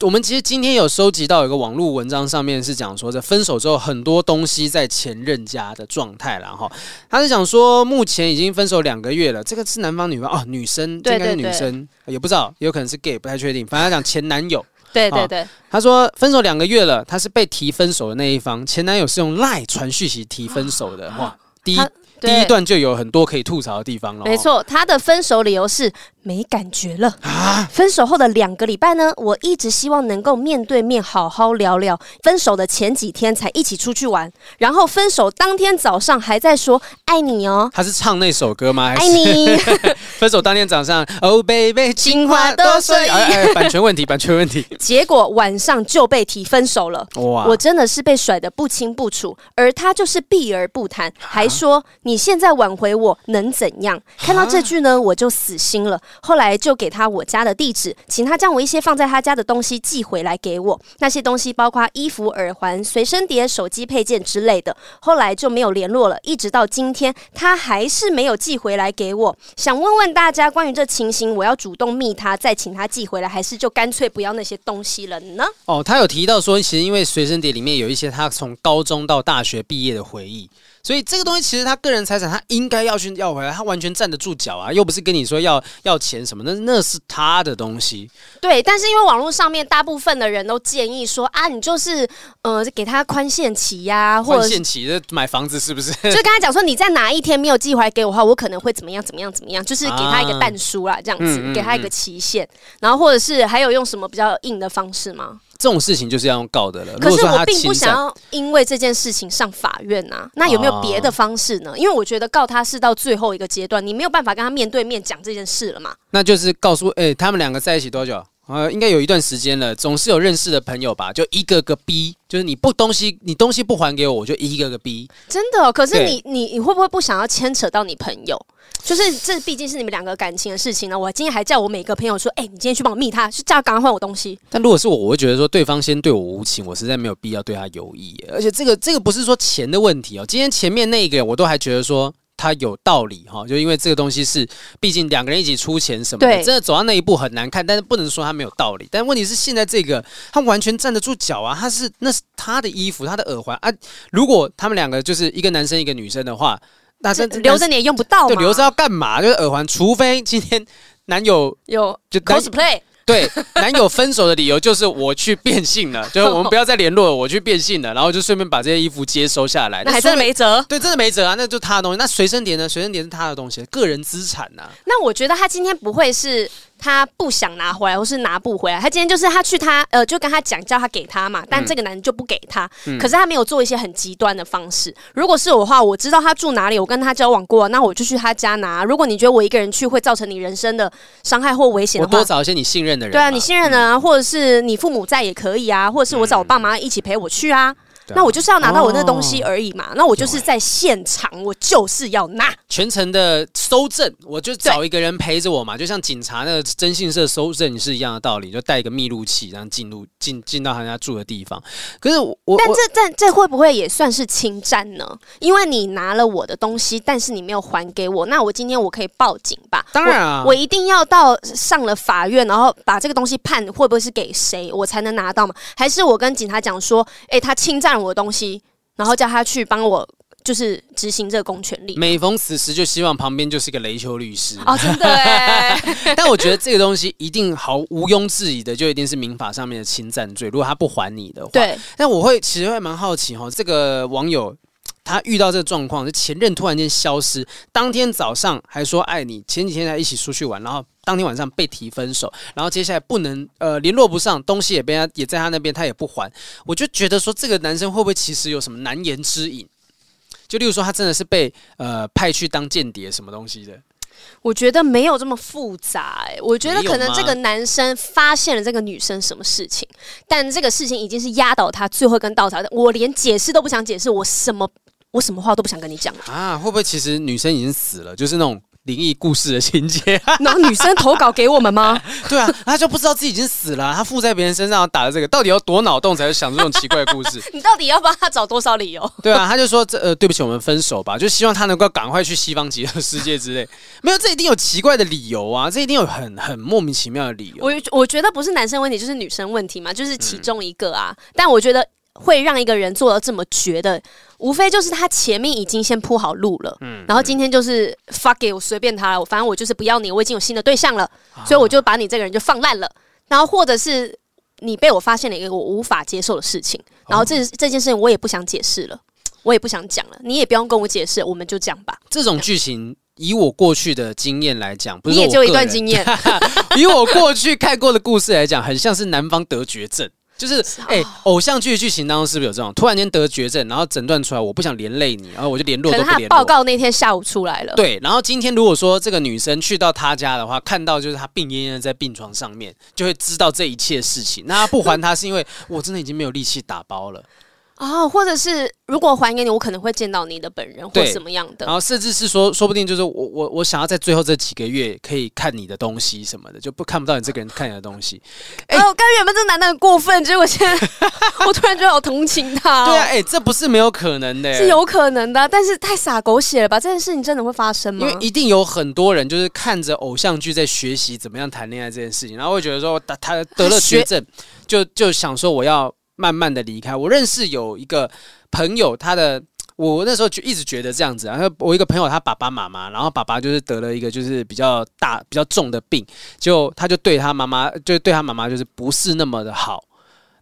Speaker 1: 我们其实今天有收集到一个网络文章，上面是讲说，这分手之后很多东西在前任家的状态了哈。他是讲说，目前已经分手两个月了，这个是男方女方哦，女生这应该是女生，也不知道，有可能是 gay，不太确定。反正他讲前男友，
Speaker 2: 对对对，
Speaker 1: 他说分手两个月了，他是被提分手的那一方，前男友是用赖传讯息提分手的哇，第一。第一段就有很多可以吐槽的地方了。
Speaker 2: 没错，他的分手理由是没感觉了啊。分手后的两个礼拜呢，我一直希望能够面对面好好聊聊。分手的前几天才一起出去玩，然后分手当天早上还在说爱你哦。
Speaker 1: 他是唱那首歌吗？
Speaker 2: 爱你。*laughs*
Speaker 1: 分手当天早上，Oh baby，情话多说。哎哎，版权问题，版权问题。*laughs*
Speaker 2: 结果晚上就被提分手了。哇，我真的是被甩的不清不楚，而他就是避而不谈，还说。你现在挽回我能怎样？看到这句呢，我就死心了。后来就给他我家的地址，请他将我一些放在他家的东西寄回来给我。那些东西包括衣服、耳环、随身碟、手机配件之类的。后来就没有联络了，一直到今天，他还是没有寄回来给我。想问问大家，关于这情形，我要主动密他，再请他寄回来，还是就干脆不要那些东西了呢？
Speaker 1: 哦，他有提到说，其实因为随身碟里面有一些他从高中到大学毕业的回忆。所以这个东西其实他个人财产，他应该要去要回来，他完全站得住脚啊，又不是跟你说要要钱什么，那那是他的东西。
Speaker 2: 对，但是因为网络上面大部分的人都建议说啊，你就是呃给他宽限期呀、啊，或者宽
Speaker 1: 限期的买房子是不是？*laughs*
Speaker 2: 就跟他讲说，你在哪一天没有寄回来给我的话，我可能会怎么样怎么样怎么样，就是给他一个但书啦，这样子、啊嗯嗯嗯、给他一个期限，然后或者是还有用什么比较硬的方式吗？
Speaker 1: 这种事情就是要用告的了。
Speaker 2: 可是我并不想要因为这件事情上法院呐、啊。那有没有别的方式呢？因为我觉得告他是到最后一个阶段，你没有办法跟他面对面讲这件事了嘛。
Speaker 1: 那就是告诉哎、欸，他们两个在一起多久？呃，应该有一段时间了，总是有认识的朋友吧？就一个个逼，就是你不东西，你东西不还给我，我就一个个逼。
Speaker 2: 真的、哦？可是你你你会不会不想要牵扯到你朋友？就是这毕竟是你们两个感情的事情呢。我今天还叫我每个朋友说，哎、欸，你今天去帮我密他，是叫他赶快还我东西。
Speaker 1: 但如果是我，我会觉得说对方先对我无情，我实在没有必要对他有意。而且这个这个不是说钱的问题哦。今天前面那个我都还觉得说。他有道理哈，就因为这个东西是，毕竟两个人一起出钱什么的，真的走到那一步很难看，但是不能说他没有道理。但问题是现在这个他完全站得住脚啊，他是那是他的衣服，他的耳环啊。如果他们两个就是一个男生一个女生的话，那这
Speaker 2: 留着你也用不到，
Speaker 1: 就留着要干嘛？就是耳环，除非今天男友
Speaker 2: 有就
Speaker 1: cosplay。对，男友分手的理由就是我去变性了，*laughs* 就是我们不要再联络了，我去变性了，然后就顺便把这些衣服接收下来。
Speaker 2: 那还真的没辙。
Speaker 1: 对，真的没辙啊，那就他的东西。那随身碟呢？随身碟是他的东西，个人资产呐、啊。
Speaker 2: 那我觉得他今天不会是。他不想拿回来，或是拿不回来。他今天就是他去他呃，就跟他讲，叫他给他嘛。但这个男人就不给他。嗯、可是他没有做一些很极端的方式。如果是我的话，我知道他住哪里，我跟他交往过，那我就去他家拿。如果你觉得我一个人去会造成你人生的伤害或危险的话，
Speaker 1: 我多找一些你信任的人。
Speaker 2: 对啊，你信任的啊，嗯、或者是你父母在也可以啊，或者是我找我爸妈一起陪我去啊。那我就是要拿到我那个东西而已嘛。哦、那我就是在现场，我就是要拿
Speaker 1: 全程的搜证，我就找一个人陪着我嘛，就像警察那个征信社搜证是一样的道理，就带一个密录器，然后进入进进到他家住的地方。可是我，
Speaker 2: 但这这这会不会也算是侵占呢？因为你拿了我的东西，但是你没有还给我，那我今天我可以报警吧？
Speaker 1: 当然啊，
Speaker 2: 我，我一定要到上了法院，然后把这个东西判会不会是给谁，我才能拿到嘛？还是我跟警察讲说，哎、欸，他侵占我的东西，然后叫他去帮我，就是执行这个公权力。
Speaker 1: 每逢此时，就希望旁边就是一个雷丘律师
Speaker 2: 哦，真的哎。*laughs* *laughs*
Speaker 1: 但我觉得这个东西一定毫毋庸置疑的，就一定是民法上面的侵占罪。如果他不还你的话，
Speaker 2: 对。
Speaker 1: 但我会其实会蛮好奇哈，这个网友。他遇到这个状况，是前任突然间消失，当天早上还说爱你，前几天才一起出去玩，然后当天晚上被提分手，然后接下来不能呃联络不上，东西也被他也在他那边，他也不还，我就觉得说这个男生会不会其实有什么难言之隐？就例如说他真的是被呃派去当间谍什么东西的？
Speaker 2: 我觉得没有这么复杂，哎，我觉得可能这个男生发现了这个女生什么事情，但这个事情已经是压倒他最后一根稻草，我连解释都不想解释，我什么。我什么话都不想跟你讲
Speaker 1: 啊！会不会其实女生已经死了？就是那种灵异故事的情节。*laughs*
Speaker 2: 然后女生投稿给我们吗？*laughs*
Speaker 1: 对啊，她就不知道自己已经死了，她附在别人身上打了这个，到底要多脑洞才会想这种奇怪的故事？*laughs*
Speaker 2: 你到底要帮她找多少理由？
Speaker 1: 对啊，她就说这呃，对不起，我们分手吧，就希望她能够赶快去西方极乐世界之类。没有，这一定有奇怪的理由啊！这一定有很很莫名其妙的理由。
Speaker 2: 我我觉得不是男生问题，就是女生问题嘛，就是其中一个啊。嗯、但我觉得。会让一个人做到这么绝的，无非就是他前面已经先铺好路了，嗯，然后今天就是 fuck it，我随便他了，我反正我就是不要你，我已经有新的对象了，啊、所以我就把你这个人就放烂了。然后或者是你被我发现了一个我无法接受的事情，然后这这件事情我也不想解释了，我也不想讲了，你也不用跟我解释，我们就讲吧。
Speaker 1: 这种剧情以我过去的经验来讲，不是
Speaker 2: 你也就一段经验，*laughs*
Speaker 1: 以我过去看过的故事来讲，很像是男方得绝症。就是哎、欸，偶像剧剧情当中是不是有这种突然间得绝症，然后诊断出来我不想连累你，然后我就联络都不联络。他
Speaker 2: 报告那天下午出来了。
Speaker 1: 对，然后今天如果说这个女生去到他家的话，看到就是他病恹恹在病床上面，就会知道这一切事情。那他不还他是因为我真的已经没有力气打包了。
Speaker 2: 哦，或者是如果还给你，我可能会见到你的本人或什么样的，
Speaker 1: 然后甚至是说，说不定就是我我我想要在最后这几个月可以看你的东西什么的，就不看不到你这个人看你的东西。
Speaker 2: 哎、欸，我刚原本这男的很过分，结果现在 *laughs* 我突然觉得好同情他、哦。*laughs*
Speaker 1: 对啊，哎、欸，这不是没有可能的，
Speaker 2: 是有可能的，但是太洒狗血了吧？这件事情真的会发生吗？
Speaker 1: 因为一定有很多人就是看着偶像剧在学习怎么样谈恋爱这件事情，然后会觉得说他他得了绝症，就就想说我要慢慢的离开。我认识有一个。朋友，他的我那时候就一直觉得这样子啊。我一个朋友，他爸爸妈妈，然后爸爸就是得了一个就是比较大、比较重的病，就他就对他妈妈，就对他妈妈就是不是那么的好。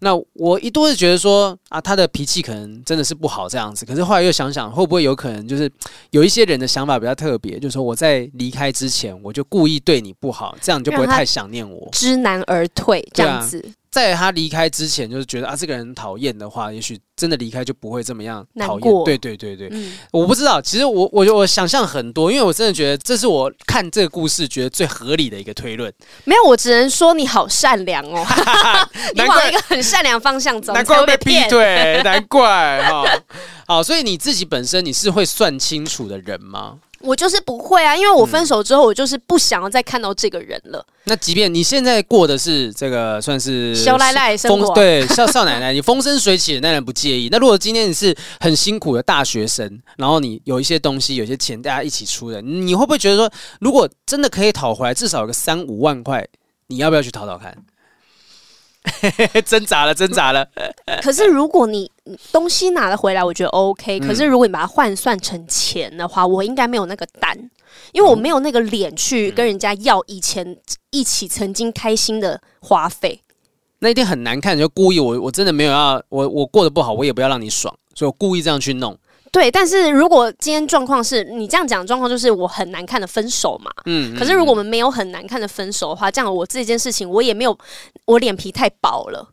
Speaker 1: 那我一度是觉得说啊，他的脾气可能真的是不好这样子。可是后来又想想，会不会有可能就是有一些人的想法比较特别，就是说我在离开之前，我就故意对你不好，这样你就不会太想念我，
Speaker 2: 知难而退这样子。
Speaker 1: 在他离开之前，就是觉得啊，这个人讨厌的话，也许真的离开就不会这么样讨厌。对对对对，嗯、我不知道。其实我我我想象很多，因为我真的觉得这是我看这个故事觉得最合理的一个推论。
Speaker 2: 没有，我只能说你好善良哦，*laughs* *laughs* 你往一个很善良方向走，
Speaker 1: 难怪会被劈腿，难怪哈。好，所以你自己本身你是会算清楚的人吗？
Speaker 2: 我就是不会啊，因为我分手之后，我就是不想要再看到这个人了。嗯、
Speaker 1: 那即便你现在过的是这个算是
Speaker 2: 小奶奶生活，
Speaker 1: 对少少奶奶，*laughs* 你风生水起的，那人不介意。那如果今天你是很辛苦的大学生，然后你有一些东西，有些钱，大家一起出的，你会不会觉得说，如果真的可以讨回来，至少有个三五万块，你要不要去讨讨看？*laughs* 挣扎了，挣扎了。*laughs*
Speaker 2: 可是如果你东西拿了回来，我觉得 OK。可是如果你把它换算成钱的话，我应该没有那个胆，因为我没有那个脸去跟人家要以前一起曾经开心的花费。
Speaker 1: 那一定很难看，就故意我我真的没有要我我过得不好，我也不要让你爽，所以我故意这样去弄。
Speaker 2: 对，但是如果今天状况是你这样讲，状况就是我很难看的分手嘛。嗯。可是如果我们没有很难看的分手的话，这样我这件事情我也没有，我脸皮太薄了。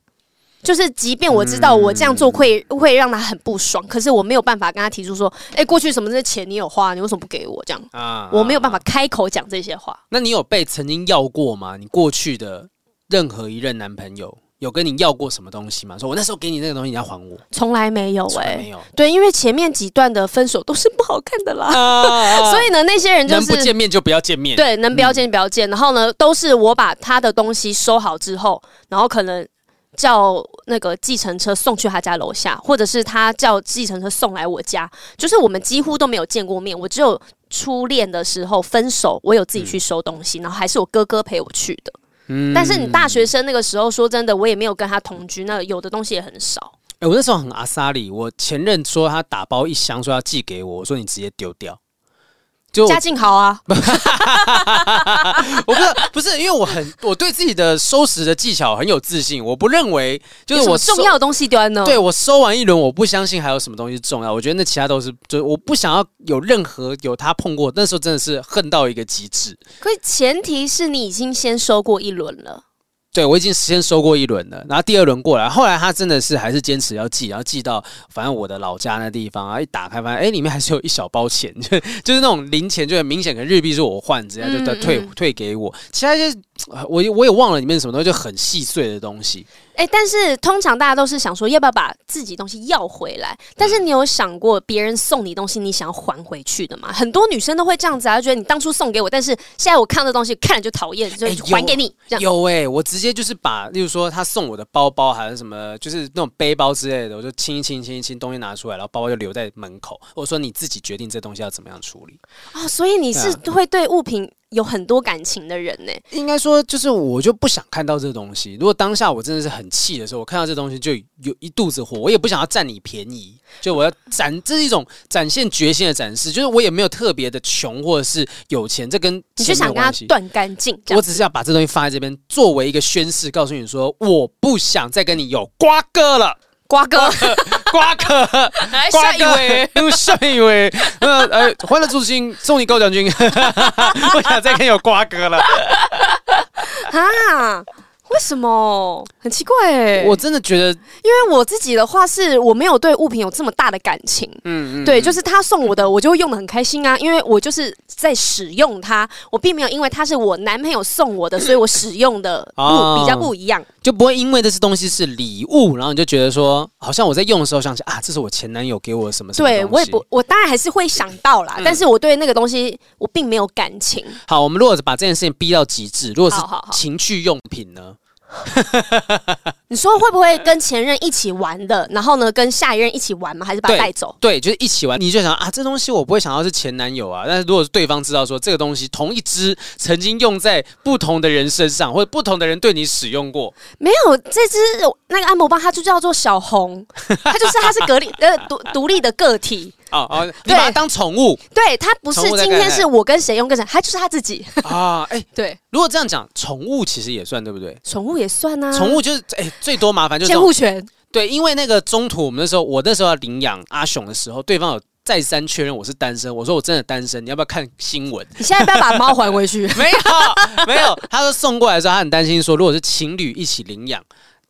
Speaker 2: 就是即便我知道我这样做会会让他很不爽，可是我没有办法跟他提出说，哎，过去什么这些钱你有花，你为什么不给我？这样啊，我没有办法开口讲这些话。
Speaker 1: 那你有被曾经要过吗？你过去的任何一任男朋友？有跟你要过什么东西吗？说我那时候给你那个东西，你要还我？
Speaker 2: 从来没有哎、欸，
Speaker 1: 没有。
Speaker 2: 对，因为前面几段的分手都是不好看的啦，啊、*laughs* 所以呢，那些人就是
Speaker 1: 能不见面就不要见面，
Speaker 2: 对，能不要见就不要见。嗯、然后呢，都是我把他的东西收好之后，然后可能叫那个计程车送去他家楼下，或者是他叫计程车送来我家，就是我们几乎都没有见过面。我只有初恋的时候分手，我有自己去收东西，嗯、然后还是我哥哥陪我去的。但是你大学生那个时候，说真的，我也没有跟他同居，那有的东西也很少。
Speaker 1: 哎、欸，我那时候很阿萨里，我前任说他打包一箱，说要寄给我，我说你直接丢掉。就
Speaker 2: 家境好啊，*laughs*
Speaker 1: 我不是不是，因为我很我对自己的收拾的技巧很有自信，我不认为就是我
Speaker 2: 重要的东西丢在那。
Speaker 1: 对，我收完一轮，我不相信还有什么东西重要，我觉得那其他都是，就我不想要有任何有他碰过，那时候真的是恨到一个极致。
Speaker 2: 可是前提是你已经先收过一轮了。
Speaker 1: 对，我已经先收过一轮了，然后第二轮过来，后来他真的是还是坚持要寄，然后寄到反正我的老家那地方啊，一打开发现，哎，里面还是有一小包钱，就就是那种零钱，就很明显，可能日币是我换，直接就退嗯嗯退给我，其他就是我我也忘了里面什么东西，就很细碎的东西。
Speaker 2: 哎，但是通常大家都是想说要不要把自己东西要回来，但是你有想过别人送你东西，你想要还回去的吗？很多女生都会这样子啊，觉得你当初送给我，但是现在我看到的东西看了就讨厌，就还给你。
Speaker 1: 有哎，我直接就是把，例如说他送我的包包还是什么，就是那种背包之类的，我就清一清清一清东西拿出来，然后包包就留在门口。我说你自己决定这东西要怎么样处理
Speaker 2: 啊，所以你是会对物品。有很多感情的人呢，
Speaker 1: 应该说就是我就不想看到这东西。如果当下我真的是很气的时候，我看到这东西就有一肚子火，我也不想要占你便宜，就我要展，这是一种展现决心的展示。就是我也没有特别的穷或者是有钱，这跟
Speaker 2: 你就想跟他断干净。
Speaker 1: 我只是要把这东西放在这边，作为一个宣誓，告诉你说我不想再跟你有瓜葛了。
Speaker 2: 瓜哥，*laughs*
Speaker 1: 瓜哥，
Speaker 2: 下一位，*laughs*
Speaker 1: 下一位，呃，呃，欢乐助兴送你高奖金，*laughs* 不想再看有瓜哥了，
Speaker 2: 啊。为什么？很奇怪哎！
Speaker 1: 我真的觉得，
Speaker 2: 因为我自己的话是我没有对物品有这么大的感情。嗯嗯，对，就是他送我的，我就会用的很开心啊，因为我就是在使用它，我并没有因为他是我男朋友送我的，所以我使用的不、哦、比较不一样，
Speaker 1: 就不会因为这些东西是礼物，然后你就觉得说，好像我在用的时候想起啊，这是我前男友给我什么什么。
Speaker 2: 对，我也不，我当然还是会想到啦，嗯、但是我对那个东西我并没有感情。
Speaker 1: 好，我们如果是把这件事情逼到极致，如果是情趣用品呢？*laughs*
Speaker 2: 你说会不会跟前任一起玩的，然后呢，跟下一任一起玩吗？还是把他带走？
Speaker 1: 对，就是一起玩。你就想啊，这东西我不会想到是前男友啊。但是如果是对方知道说这个东西同一支曾经用在不同的人身上，或者不同的人对你使用过，
Speaker 2: 没有这支那个按摩棒，它就叫做小红，它就是它是隔离呃独独立的个体。
Speaker 1: 哦哦，你把它当宠物？
Speaker 2: 对，它不是今天是我跟谁用跟谁，它就是它自己 *laughs*
Speaker 1: 啊。哎，*laughs*
Speaker 2: 对，
Speaker 1: 如果这样讲，宠物其实也算对不对？
Speaker 2: 宠物也算啊。
Speaker 1: 宠物就是哎，最多麻烦就是监
Speaker 2: 护权。
Speaker 1: 对，因为那个中途我们那时候，我那时候要领养阿雄的时候，对方有再三确认我是单身。我说我真的单身，你要不要看新闻？*laughs*
Speaker 2: 你现在不要把猫还回去？
Speaker 1: 没有，没有。他说送过来的时候，他很担心说，如果是情侣一起领养，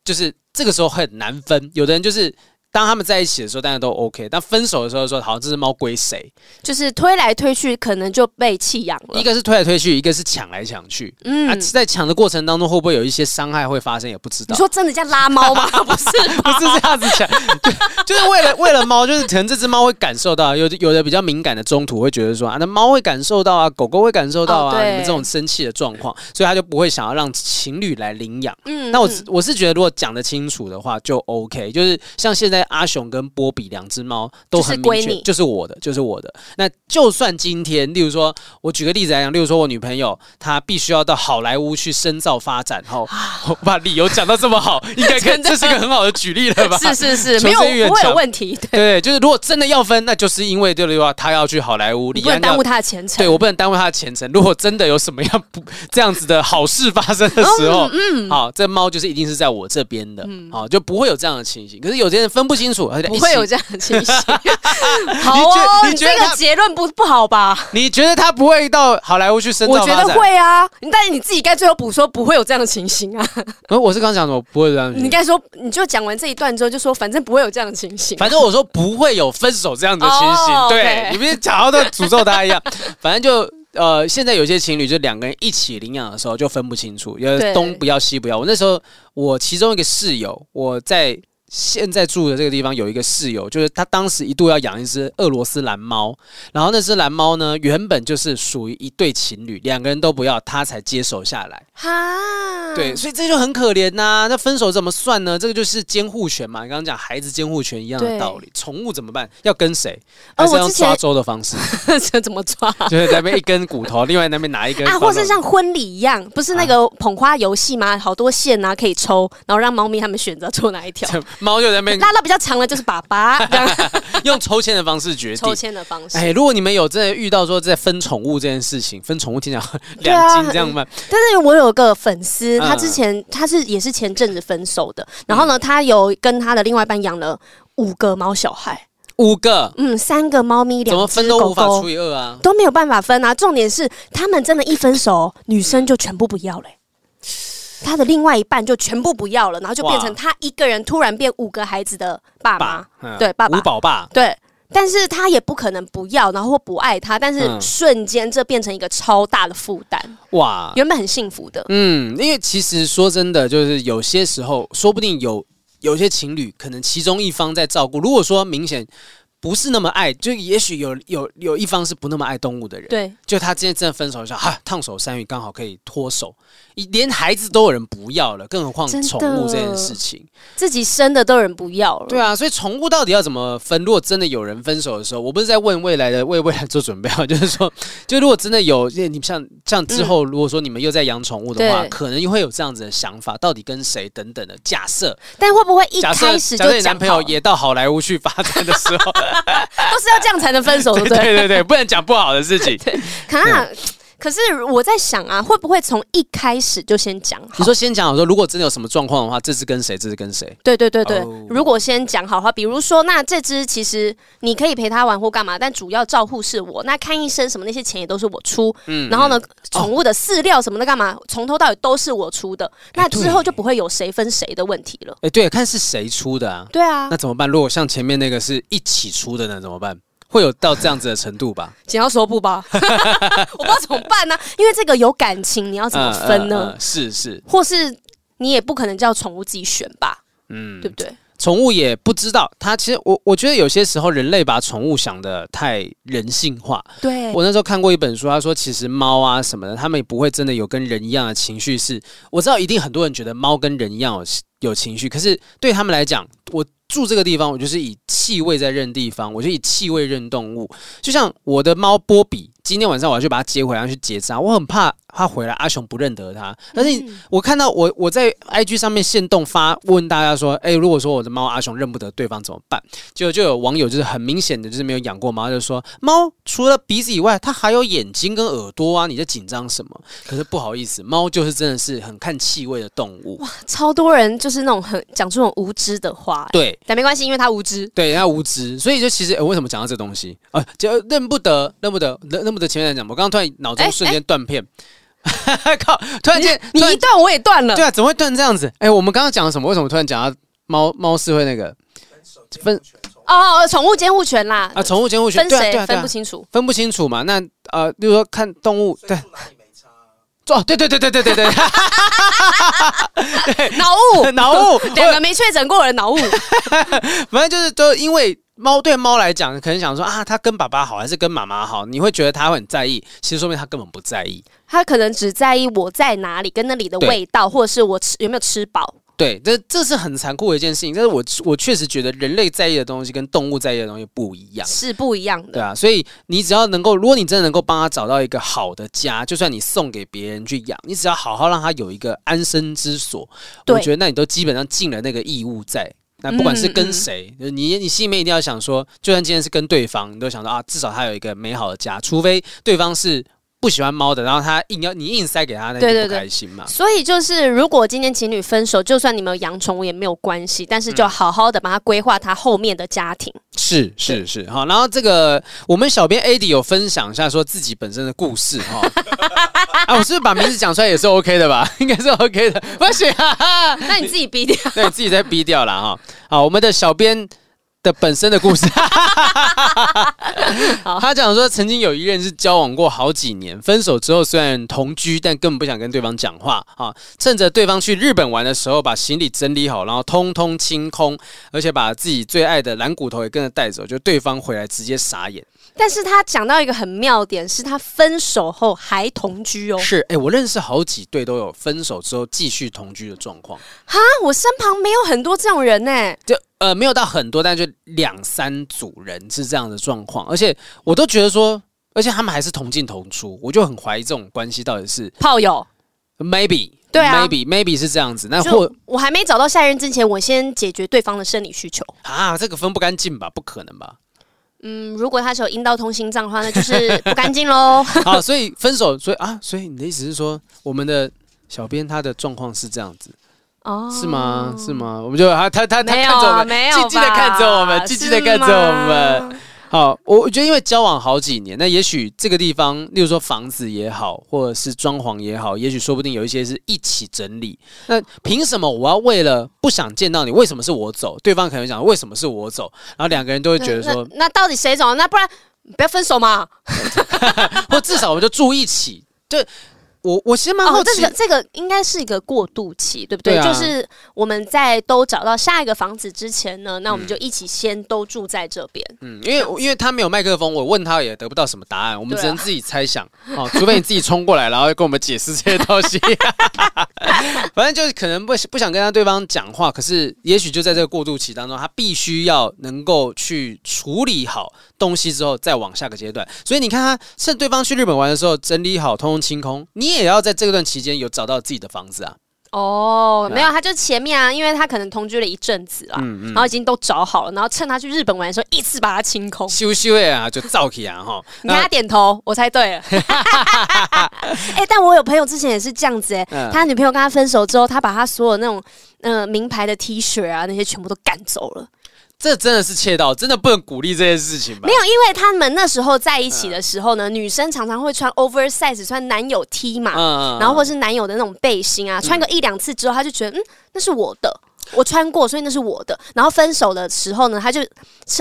Speaker 1: 就是这个时候很难分。有的人就是。当他们在一起的时候，大家都 OK。但分手的时候说，好像这只猫归谁？
Speaker 2: 就是推来推去，可能就被弃养了。
Speaker 1: 一个是推来推去，一个是抢来抢去。嗯，啊，在抢的过程当中，会不会有一些伤害会发生？也不知道。
Speaker 2: 你说真的叫拉猫吗？*laughs* 不是，
Speaker 1: 不是这样子抢，*laughs* 就是为了为了猫，就是可能这只猫会感受到，有的有的比较敏感的中途会觉得说啊，那猫会感受到啊，狗狗会感受到啊，哦、你们这种生气的状况，所以他就不会想要让情侣来领养。嗯，那我我是觉得，如果讲得清楚的话，就 OK。就是像现在阿雄跟波比两只猫都很明确，就是我的，就是我的。那就算今天，例如说，我举个例子来讲，例如说我女朋友她必须要到好莱坞去深造发展，然后我把理由讲到这么好，应该跟这是一个很好的举例了吧？
Speaker 2: 是 *laughs* 是是，没有不会有问题。对，
Speaker 1: 对，就是如果真的要分，那就是因为对的话，她要去好莱坞，
Speaker 2: 你不能耽误她的前程。
Speaker 1: 对，我不能耽误她的前程。如果真的有什么样不这样子的好事发生的时候，嗯，好，这猫就是一定是在我这边的，好，就不会有这样的情形。可是有些人分不清楚，而且不
Speaker 2: 会有这样的情形。*laughs* 好哦，你这个结论不不好吧？
Speaker 1: 你觉得他不会到好莱坞去深造？
Speaker 2: 我觉得会啊，但是你自己该最后补说不会有这样的情形啊。
Speaker 1: 我，*laughs* 我是刚讲的，我不会这样。
Speaker 2: 你该说，你就讲完这一段之后就说，反正不会有这样的情形。
Speaker 1: 反正我说不会有分手这样的情形。对，你们讲到都诅咒他一样。*laughs* 反正就呃，现在有些情侣就两个人一起领养的时候就分不清楚，因为东不要西不要。我那时候我其中一个室友，我在。现在住的这个地方有一个室友，就是他当时一度要养一只俄罗斯蓝猫，然后那只蓝猫呢，原本就是属于一对情侣，两个人都不要，他才接手下来。哈，对，所以这就很可怜呐、啊。那分手怎么算呢？这个就是监护权嘛，你刚刚讲孩子监护权一样的道理。宠物怎么办？要跟谁？还是用抓周的方式？*laughs*
Speaker 2: 这、哦、怎么抓？
Speaker 1: 就是那边一根骨头，另外那边拿一根
Speaker 2: 啊，或是像婚礼一样，不是那个捧花游戏吗？好多线啊，可以抽，然后让猫咪他们选择抽哪一条。
Speaker 1: 猫就在那边
Speaker 2: 拉到比较长的，就是爸爸这样，*laughs*
Speaker 1: 用抽签的方式决定。
Speaker 2: 抽签的方式。
Speaker 1: 哎，如果你们有真的遇到说在分宠物这件事情，分宠物听讲 *laughs* 两斤这样办？
Speaker 2: 但是我有个粉丝，他之前他是也是前阵子分手的，然后呢，他有跟他的另外一半养了五个猫小孩，
Speaker 1: 五个，
Speaker 2: 嗯，三个猫咪，两只狗狗，
Speaker 1: 怎么分都无法除以二啊，
Speaker 2: 都没有办法分啊。重点是他们真的，一分手，女生就全部不要了。他的另外一半就全部不要了，然后就变成他一个人突然变五个孩子的爸妈，对，爸爸。
Speaker 1: 五宝爸，
Speaker 2: 对，但是他也不可能不要，然后或不爱他，但是瞬间这变成一个超大的负担，哇，原本很幸福的，
Speaker 1: 嗯，因为其实说真的，就是有些时候，说不定有有些情侣可能其中一方在照顾，如果说明显。不是那么爱，就也许有有有一方是不那么爱动物的人，
Speaker 2: 对，
Speaker 1: 就他今天真的分手一下，哈，烫手山芋刚好可以脱手，连孩子都有人不要了，更何况宠物这件事情，
Speaker 2: 自己生的都有人不要了，
Speaker 1: 对啊，所以宠物到底要怎么分？如果真的有人分手的时候，我不是在问未来的为未来做准备啊，就是说，*laughs* 就如果真的有，你像像之后，如果说你们又在养宠物的话，嗯、可能又会有这样子的想法，到底跟谁等等的。假设，
Speaker 2: 但会不会一开始就
Speaker 1: 你男朋友也到好莱坞去发展的时候？*laughs*
Speaker 2: 都是要这样才能分手，对不对？
Speaker 1: 对对对，不能讲不好的事情。*laughs*
Speaker 2: 对。可是我在想啊，会不会从一开始就先讲好？
Speaker 1: 你说先讲好说，如果真的有什么状况的话，这只跟谁？这只跟谁？
Speaker 2: 对对对对，哦、如果先讲好的话，比如说，那这只其实你可以陪他玩或干嘛，但主要照护是我，那看医生什么那些钱也都是我出。嗯，然后呢，宠、嗯、物的饲料什么的干嘛，从、哦、头到尾都是我出的。那之后就不会有谁分谁的问题了。哎，
Speaker 1: 对，看是谁出的啊？
Speaker 2: 对啊，
Speaker 1: 那怎么办？如果像前面那个是一起出的呢？怎么办？会有到这样子的程度吧？
Speaker 2: 剪刀石头布吧，*laughs* 我不知道怎么办呢、啊？因为这个有感情，你要怎么分呢？是是，或是你也不可能叫宠物自己选吧？嗯，对不对？
Speaker 1: 宠物也不知道，它其实我我觉得有些时候人类把宠物想的太人性化。
Speaker 2: 对，
Speaker 1: 我那时候看过一本书，他说其实猫啊什么的，他们也不会真的有跟人一样的情绪。是我知道一定很多人觉得猫跟人一样有有情绪，可是对他们来讲，我。住这个地方，我就是以气味在认地方，我就以气味认动物。就像我的猫波比，今天晚上我要去把它接回来去结扎，我很怕它回来阿雄不认得它。但是我看到我我在 IG 上面现动发问大家说，哎，如果说我的猫阿雄认不得对方怎么办？就就有网友就是很明显的就是没有养过猫，就说猫除了鼻子以外，它还有眼睛跟耳朵啊，你在紧张什么？可是不好意思，猫就是真的是很看气味的动物。
Speaker 2: 哇，超多人就是那种很讲出那种无知的话。
Speaker 1: 对。
Speaker 2: 但没关系，因为他无知。
Speaker 1: 对，他无知，所以就其实，欸、为什么讲到这东西啊？就认不得，认不得，认认不得。前面来讲，我刚刚突然脑中瞬间断片，欸欸、靠！突然间
Speaker 2: 你，你一断我也断了。
Speaker 1: 对啊，怎么会断这样子？哎、欸，我们刚刚讲了什么？为什么突然讲到猫猫是会那个分
Speaker 2: 哦，宠物监护权啦
Speaker 1: 啊，宠物监护权
Speaker 2: 分
Speaker 1: 谁、
Speaker 2: 分不清楚，
Speaker 1: 分不清楚嘛？那呃，例如说看动物对。哦，对对对对对对对，脑
Speaker 2: 雾 *laughs*
Speaker 1: 脑雾，*laughs* *laughs*
Speaker 2: 两个没确诊过的人脑雾，
Speaker 1: 反正就是都因为猫对猫来讲，可能想说啊，它跟爸爸好还是跟妈妈好？你会觉得它会很在意，其实说明它根本不在意，
Speaker 2: 它可能只在意我在哪里，跟那里的味道，或者是我吃有没有吃饱。
Speaker 1: 对，这这是很残酷的一件事情。但是我我确实觉得人类在意的东西跟动物在意的东西不一样，
Speaker 2: 是不一样的。
Speaker 1: 对啊，所以你只要能够，如果你真的能够帮他找到一个好的家，就算你送给别人去养，你只要好好让他有一个安身之所，我觉得那你都基本上尽了那个义务在。那不管是跟谁，嗯嗯你你心里面一定要想说，就算今天是跟对方，你都想到啊，至少他有一个美好的家，除非对方是。不喜欢猫的，然后他硬要你硬塞给他，那就不开心嘛。
Speaker 2: 所以就是，如果今天情侣分手，就算你们有养宠物也没有关系，但是就好好的把它规划他后面的家庭。
Speaker 1: 是是是，好。然后这个我们小编 AD 有分享一下说自己本身的故事哈。*laughs* 啊，我是不是把名字讲出来也是 OK 的吧？*laughs* 应该是 OK 的，不行啊。
Speaker 2: 那你自己逼掉，
Speaker 1: 那你自己再逼掉了哈。好，我们的小编。的本身的故事，*laughs* 他讲说，曾经有一任是交往过好几年，分手之后虽然同居，但根本不想跟对方讲话啊。趁着对方去日本玩的时候，把行李整理好，然后通通清空，而且把自己最爱的蓝骨头也跟着带走。就对方回来直接傻眼。
Speaker 2: 但是他讲到一个很妙点，是他分手后还同居哦。
Speaker 1: 是，哎、欸，我认识好几对都有分手之后继续同居的状况。
Speaker 2: 哈，我身旁没有很多这种人呢。
Speaker 1: 就。呃，没有到很多，但就两三组人是这样的状况，而且我都觉得说，而且他们还是同进同出，我就很怀疑这种关系到底是
Speaker 2: 炮友
Speaker 1: ，maybe，
Speaker 2: 对啊
Speaker 1: ，maybe maybe 是这样子。那或
Speaker 2: 我还没找到下一任之前，我先解决对方的生理需求
Speaker 1: 啊，这个分不干净吧？不可能吧？
Speaker 2: 嗯，如果他是有阴道通心脏的话，那就是 *laughs* 不干净喽。*laughs*
Speaker 1: 好，所以分手，所以啊，所以你的意思是说，我们的小编他的状况是这样子。哦，是吗？是吗？我们就他他他他看着我们，静静的看着我们，静静的看着我们。好，我我觉得因为交往好几年，那也许这个地方，例如说房子也好，或者是装潢也好，也许说不定有一些是一起整理。那凭什么我要为了不想见到你，为什么是我走？对方可能讲为什么是我走？然后两个人都会觉得说，
Speaker 2: 那，那到底谁走？那不然不要分手嘛？*laughs*
Speaker 1: 或至少我们就住一起，就。我我其实蛮好奇，
Speaker 2: 哦，这个这个应该是一个过渡期，对不对？对啊，就是我们在都找到下一个房子之前呢，那我们就一起先都住在这边。
Speaker 1: 嗯，因为因为他没有麦克风，我问他也得不到什么答案，我们只能自己猜想。啊、哦，除非你自己冲过来，然后跟我们解释这些东西。*laughs* 反正就是可能不不想跟他对方讲话，可是也许就在这个过渡期当中，他必须要能够去处理好东西之后，再往下个阶段。所以你看，他趁对方去日本玩的时候，整理好，通通清空。你。也要在这段期间有找到自己的房子啊？
Speaker 2: 哦，没有，他就前面啊，因为他可能同居了一阵子啊，嗯嗯，然后已经都找好了，然后趁他去日本玩的时候，一次把它清空，
Speaker 1: 羞羞的啊，就造起啊哈！*laughs*
Speaker 2: 你看他点头，我猜对了。*laughs* *laughs* 哎、欸，但我有朋友之前也是这样子哎、欸，嗯、他女朋友跟他分手之后，他把他所有那种呃名牌的 T 恤啊那些全部都赶走了。
Speaker 1: 这真的是窃盗，真的不能鼓励这件事情吧？
Speaker 2: 没有，因为他们那时候在一起的时候呢，嗯、女生常常会穿 oversize，穿男友 T 嘛，嗯、然后或是男友的那种背心啊，嗯、穿个一两次之后，她就觉得嗯，那是我的。我穿过，所以那是我的。然后分手的时候呢，他就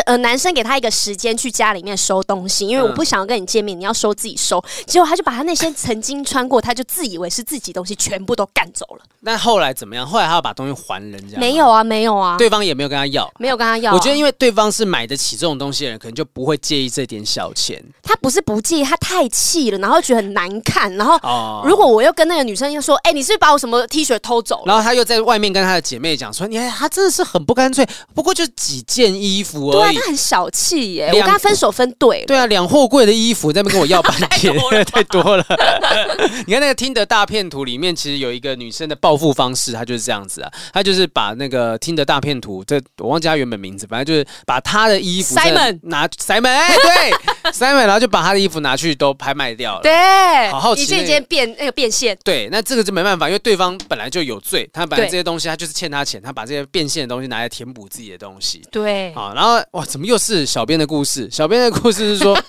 Speaker 2: 呃男生给他一个时间去家里面收东西，因为我不想要跟你见面，你要收自己收。结果他就把他那些曾经穿过，他就自以为是自己东西全部都干走了。
Speaker 1: 那后来怎么样？后来他要把东西还人家？
Speaker 2: 没有啊，没有啊，
Speaker 1: 对方也没有跟他要，
Speaker 2: 没有跟他要啊。
Speaker 1: 我觉得因为对方是买得起这种东西的人，可能就不会介意这点小钱。
Speaker 2: 他不是不介意，他太气了，然后觉得很难看。然后如果我又跟那个女生又说，哎，你是不是把我什么 T 恤偷走了？
Speaker 1: 然后他又在外面跟他的姐妹讲说，你看他真的是。很不干脆，不过就几件衣服而已。
Speaker 2: 对，他很小气耶，我跟他分手分对了。
Speaker 1: 对啊，两货柜的衣服在那边跟我要半 *laughs* 天，太多了。*laughs* *laughs* 你看那个听的大片图里面，其实有一个女生的报复方式，她就是这样子啊，她就是把那个听的大片图，这我忘记她原本名字，反正就是把她的衣服
Speaker 2: Simon
Speaker 1: 拿 Simon，哎，对 Simon，然后就把她的衣服拿去都拍卖掉了。
Speaker 2: 对，
Speaker 1: 好好奇，
Speaker 2: 一件一件变那个变现。
Speaker 1: 对，那这个就没办法，因为对方本来就有罪，他本来这些东西他就是欠他钱，他把这些变现的。东西拿来填补自己的东西，
Speaker 2: 对，
Speaker 1: 啊，然后哇，怎么又是小编的故事？小编的故事是说，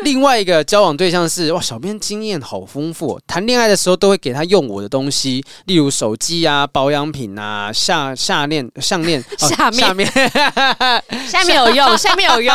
Speaker 1: *laughs* 另外一个交往对象是哇，小编经验好丰富哦，谈恋爱的时候都会给他用我的东西，例如手机啊、保养品啊、下下链项链，
Speaker 2: 下面、
Speaker 1: 下面。*laughs*
Speaker 2: 下面有用，*laughs* 下面有用，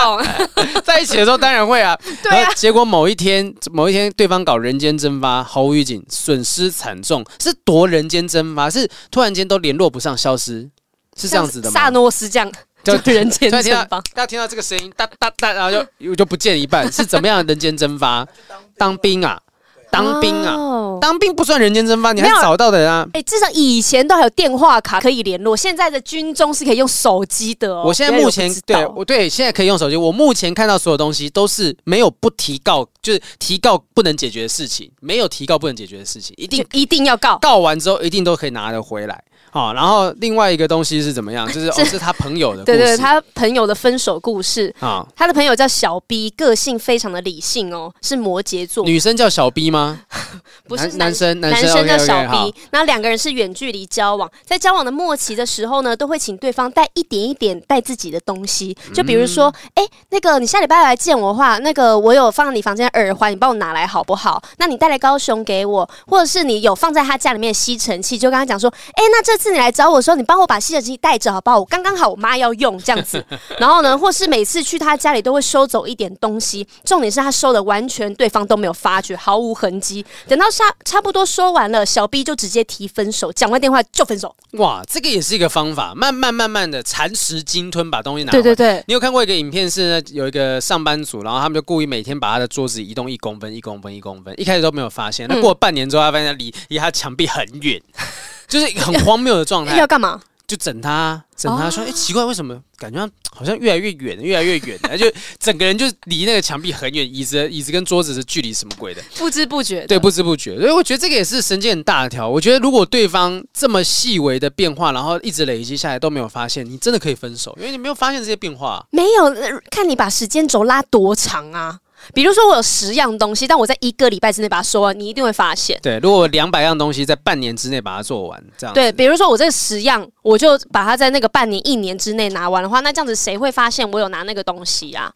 Speaker 1: 在一起的时候当然会啊，
Speaker 2: 对啊，
Speaker 1: 结果某一天，某一天对方搞人间蒸发，毫无预警，损失惨重，是夺人间蒸发，是突然间都联络不上，消失。是这样子的吗？
Speaker 2: 萨诺斯这样就人间蒸发，
Speaker 1: 大家听到这个声音哒哒哒，然后就就不见一半，是怎么样的人间蒸发？*laughs* 当兵啊，当兵啊，当兵不算人间蒸发，你还找到的人啊？哎，
Speaker 2: 至少以前都还有电话卡可以联络，现在的军中是可以用手机的。
Speaker 1: 我现在目前对我对现在可以用手机，我目前看到所有东西都是没有不提告，就是提告不能解决的事情，没有提告不能解决的事情，一定
Speaker 2: 一定要告，
Speaker 1: 告完之后一定都可以拿得回来。好，然后另外一个东西是怎么样？就是哦，*laughs* 是他朋友的故事，对对，
Speaker 2: 他朋友的分手故事啊。他的朋友叫小 B，个性非常的理性哦，是摩羯座。
Speaker 1: 女生叫小 B 吗？*laughs*
Speaker 2: 不是
Speaker 1: 男生，
Speaker 2: 男生叫小
Speaker 1: B。
Speaker 2: 然后两个人是远距离交往，在交往的末期的时候呢，都会请对方带一点一点带自己的东西，就比如说，哎、嗯，那个你下礼拜来见我的话，那个我有放你房间耳环，你帮我拿来好不好？那你带来高雄给我，或者是你有放在他家里面的吸尘器，就跟他讲说，哎，那这次你来找我的时候，你帮我把吸尘器带着好不好？我刚刚好，我妈要用这样子。*laughs* 然后呢，或是每次去他家里都会收走一点东西，重点是他收的完全对方都没有发觉，毫无痕迹。等到差差不多收完了，小 B 就直接提分手，讲完电话就分手。
Speaker 1: 哇，这个也是一个方法，慢慢慢慢的蚕食鲸吞，把东西拿。
Speaker 2: 对对对，
Speaker 1: 你有看过一个影片是，有一个上班族，然后他们就故意每天把他的桌子移动一公分、一公分、一公分，一开始都没有发现。那过了半年之后，他发现离离他墙壁很远，*laughs* 就是很荒谬的状态。*laughs*
Speaker 2: 要干嘛？
Speaker 1: 就整他，整他说：“哎、哦欸，奇怪，为什么感觉好像越来越远，越来越远？*laughs* 就整个人就离那个墙壁很远，椅子椅子跟桌子的距离什么鬼的？
Speaker 2: 不知不觉，
Speaker 1: 对，不知不觉。所以我觉得这个也是神经很大条。我觉得如果对方这么细微的变化，然后一直累积下来都没有发现，你真的可以分手，因为你没有发现这些变化。
Speaker 2: 没有，看你把时间轴拉多长啊。”比如说我有十样东西，但我在一个礼拜之内把它说完，你一定会发现。
Speaker 1: 对，如果我两百样东西在半年之内把它做完，这样。
Speaker 2: 对，比如说我这十样，我就把它在那个半年、一年之内拿完的话，那这样子谁会发现我有拿那个东西啊？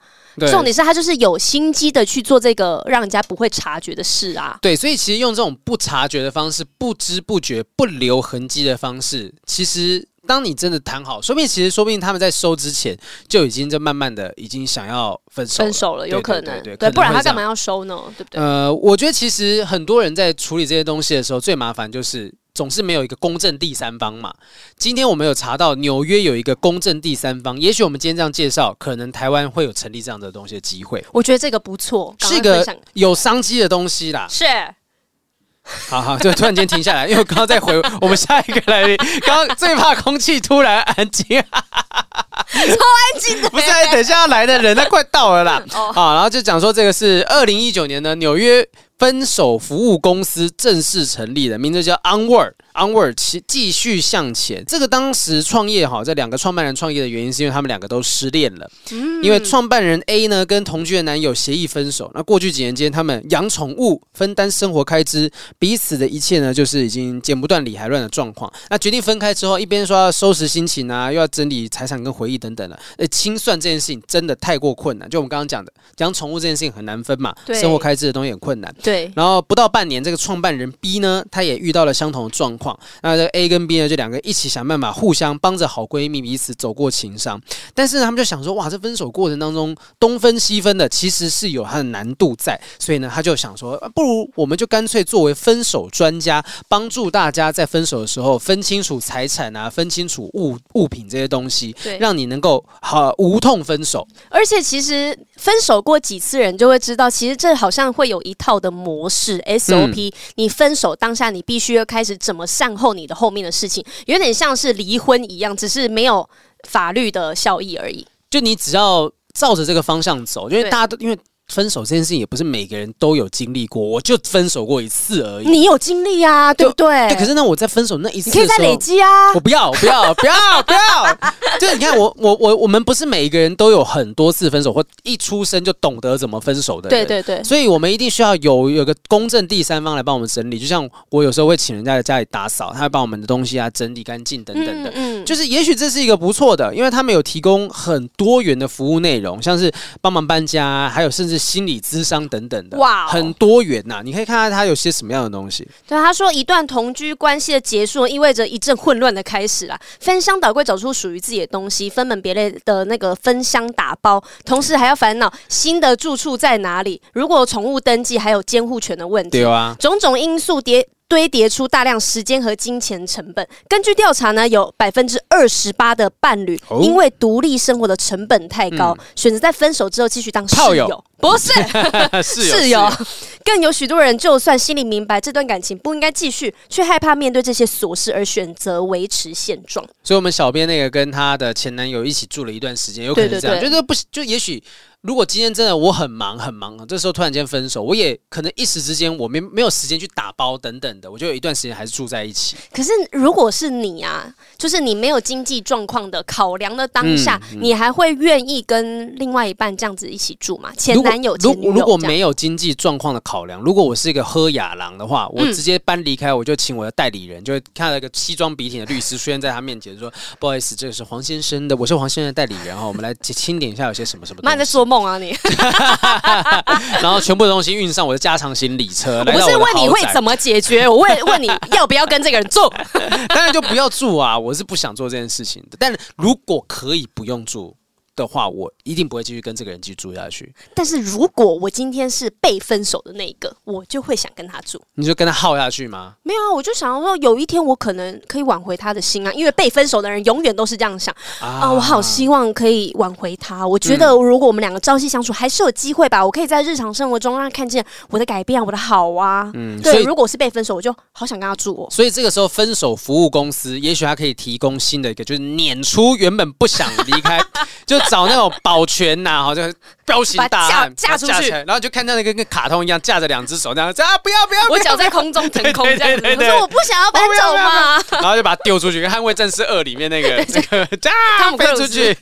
Speaker 2: 重点是他就是有心机的去做这个让人家不会察觉的事啊。
Speaker 1: 对，所以其实用这种不察觉的方式，不知不觉、不留痕迹的方式，其实。当你真的谈好，说不定其实说不定他们在收之前就已经在慢慢的已经想要分手
Speaker 2: 分手了，有可能对，不然他干嘛要收呢？对不对？
Speaker 1: 呃，我觉得其实很多人在处理这些东西的时候，最麻烦就是总是没有一个公正第三方嘛。今天我们有查到纽约有一个公正第三方，也许我们今天这样介绍，可能台湾会有成立这样的东西的机会。
Speaker 2: 我觉得这个不错，
Speaker 1: 是一个有商机的东西啦。
Speaker 2: 是。
Speaker 1: 好好，就突然间停下来，因为我刚刚在回我们下一个来宾，刚刚最怕空气突然安静，
Speaker 2: 超安静的，
Speaker 1: 不是，等一下要来的人，他快到了啦。*laughs* 好，然后就讲说这个是二零一九年的纽约分手服务公司正式成立了，名字叫 Onward。Onward，继继续向前。这个当时创业哈，这两个创办人创业的原因是因为他们两个都失恋了。嗯，因为创办人 A 呢跟同居的男友协议分手。那过去几年间，他们养宠物，分担生活开支，彼此的一切呢就是已经剪不断理还乱的状况。那决定分开之后，一边说要收拾心情啊，又要整理财产跟回忆等等的。呃，清算这件事情真的太过困难。就我们刚刚讲的，养宠物这件事情很难分嘛，对生活开支的东西很困难。
Speaker 2: 对。
Speaker 1: 然后不到半年，这个创办人 B 呢，他也遇到了相同的状况。那这个 A 跟 B 呢，就两个一起想办法，互相帮着好闺蜜彼此走过情伤。但是呢，他们就想说，哇，这分手过程当中东分西分的，其实是有它的难度在。所以呢，他就想说，不如我们就干脆作为分手专家，帮助大家在分手的时候分清楚财产啊，分清楚物物品这些东西，让你能够好无痛分手。
Speaker 2: 而且其实分手过几次人就会知道，其实这好像会有一套的模式 SOP。嗯、你分手当下，你必须要开始怎么善后。你的后面的事情有点像是离婚一样，只是没有法律的效益而已。
Speaker 1: 就你只要照着这个方向走，因为大家都因为。分手这件事情也不是每个人都有经历过，我就分手过一次而已。
Speaker 2: 你有经历啊，对不对？
Speaker 1: 对，可是呢，我在分手那一次，
Speaker 2: 你可以再累积啊。
Speaker 1: 我不要，不要，不要，不要。*laughs* 就你看，我我我我们不是每一个人都有很多次分手，或一出生就懂得怎么分手的。对对对。所以我们一定需要有有个公正第三方来帮我们整理。就像我有时候会请人家在家里打扫，他会把我们的东西啊整理干净等等的。嗯。就是也许这是一个不错的，因为他们有提供很多元的服务内容，像是帮忙搬家，还有甚至心理咨商。等等的，哇 Wow，很多元呐、啊！你可以看看他有些什么样的东西。
Speaker 2: 对，他说一段同居关系的结束，意味着一阵混乱的开始啊！翻箱倒柜找出属于自己的东西，分门别类的那个分箱打包，同时还要烦恼新的住处在哪里。如果宠物登记，还有监护权的问题，对啊，种种因素叠。堆叠出大量时间和金钱成本。根据调查呢，有百分之二十八的伴侣因为独立生活的成本太高，嗯、选择在分手之后继续当室友。友不是 *laughs* 室友，更有许多人就算心里明白这段感情不应该继续，却害怕面对这些琐事而选择维持现状。
Speaker 1: 所以，我们小编那个跟她的前男友一起住了一段时间，有可能是这样，对对对，就是不就也许。如果今天真的我很忙很忙，这时候突然间分手，我也可能一时之间我没没有时间去打包等等的，我就有一段时间还是住在一起。
Speaker 2: 可是如果是你啊，就是你没有经济状况的考量的当下，嗯嗯、你还会愿意跟另外一半这样子一起住吗？前男男友前女友
Speaker 1: 如如果没有经济状况的考量，如果我是一个喝雅郎的话，我直接搬离开，我就请我的代理人，就会看到一个西装笔挺的律师出现在他面前，说：“不好意思，这个是黄先生的，我是黄先生的代理人哈，我们来清点一下有些什么什么。”
Speaker 2: 妈，你在说梦啊你？*laughs*
Speaker 1: 然后全部的东西运上我的加长行李车。我不
Speaker 2: 是问你会怎么解决，我问问你要不要跟这个人住？*laughs*
Speaker 1: 当然就不要住啊！我是不想做这件事情的。但如果可以不用住。的话，我一定不会继续跟这个人继续住下去。
Speaker 2: 但是如果我今天是被分手的那一个，我就会想跟他住。
Speaker 1: 你就跟他耗下去吗？
Speaker 2: 没有啊，我就想要说，有一天我可能可以挽回他的心啊。因为被分手的人永远都是这样想啊，啊，我好希望可以挽回他。我觉得如果我们两个朝夕相处，还是有机会吧。我可以在日常生活中让他看见我的改变，我的好啊。嗯，对。如果是被分手，我就好想跟他住哦。
Speaker 1: 所以这个时候，分手服务公司也许他可以提供新的一个，就是撵出原本不想离开。*laughs* 就找那种保全呐、啊，好像彪形大汉
Speaker 2: 架出去，
Speaker 1: 然后就看到那个跟卡通一样架着两只手这样子啊，不要不要，
Speaker 2: 我脚在空中腾空这样子，我说我不想要搬走嘛，
Speaker 1: 然后就把它丢出去，跟《捍卫战士二》里面那个这个 *laughs* *laughs* 啊飞出去。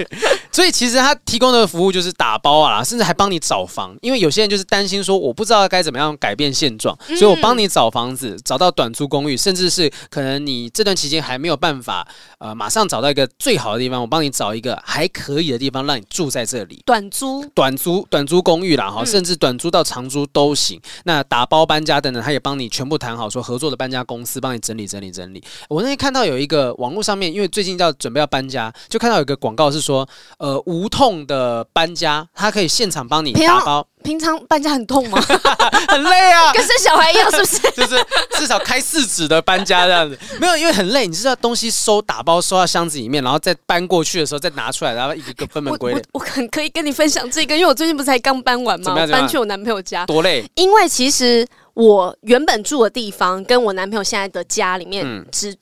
Speaker 1: 所以其实他提供的服务就是打包啊，甚至还帮你找房，因为有些人就是担心说我不知道该怎么样改变现状，所以我帮你找房子，找到短租公寓，甚至是可能你这段期间还没有办法呃马上找到一个最好的地方，我帮你找一个还可以的。地方让你住在这里，
Speaker 2: 短租、
Speaker 1: 短租、短租公寓啦，哈，甚至短租到长租都行。嗯、那打包搬家等等，他也帮你全部谈好，说合作的搬家公司帮你整理、整理、整理。我那天看到有一个网络上面，因为最近要准备要搬家，就看到有一个广告是说，呃，无痛的搬家，他可以现场帮你打包。
Speaker 2: 平常搬家很痛吗？*laughs*
Speaker 1: 很累啊，*laughs*
Speaker 2: 跟生小孩一样，是不是？*laughs*
Speaker 1: 就是至少开四指的搬家这样子，没有，因为很累。你知道东西收打包收到箱子里面，然后再搬过去的时候再拿出来，然后一个个分门归类。
Speaker 2: 我很可以跟你分享这个，因为我最近不是才刚搬完吗？搬去我男朋友家，
Speaker 1: 多累。
Speaker 2: 因为其实我原本住的地方跟我男朋友现在的家里面只。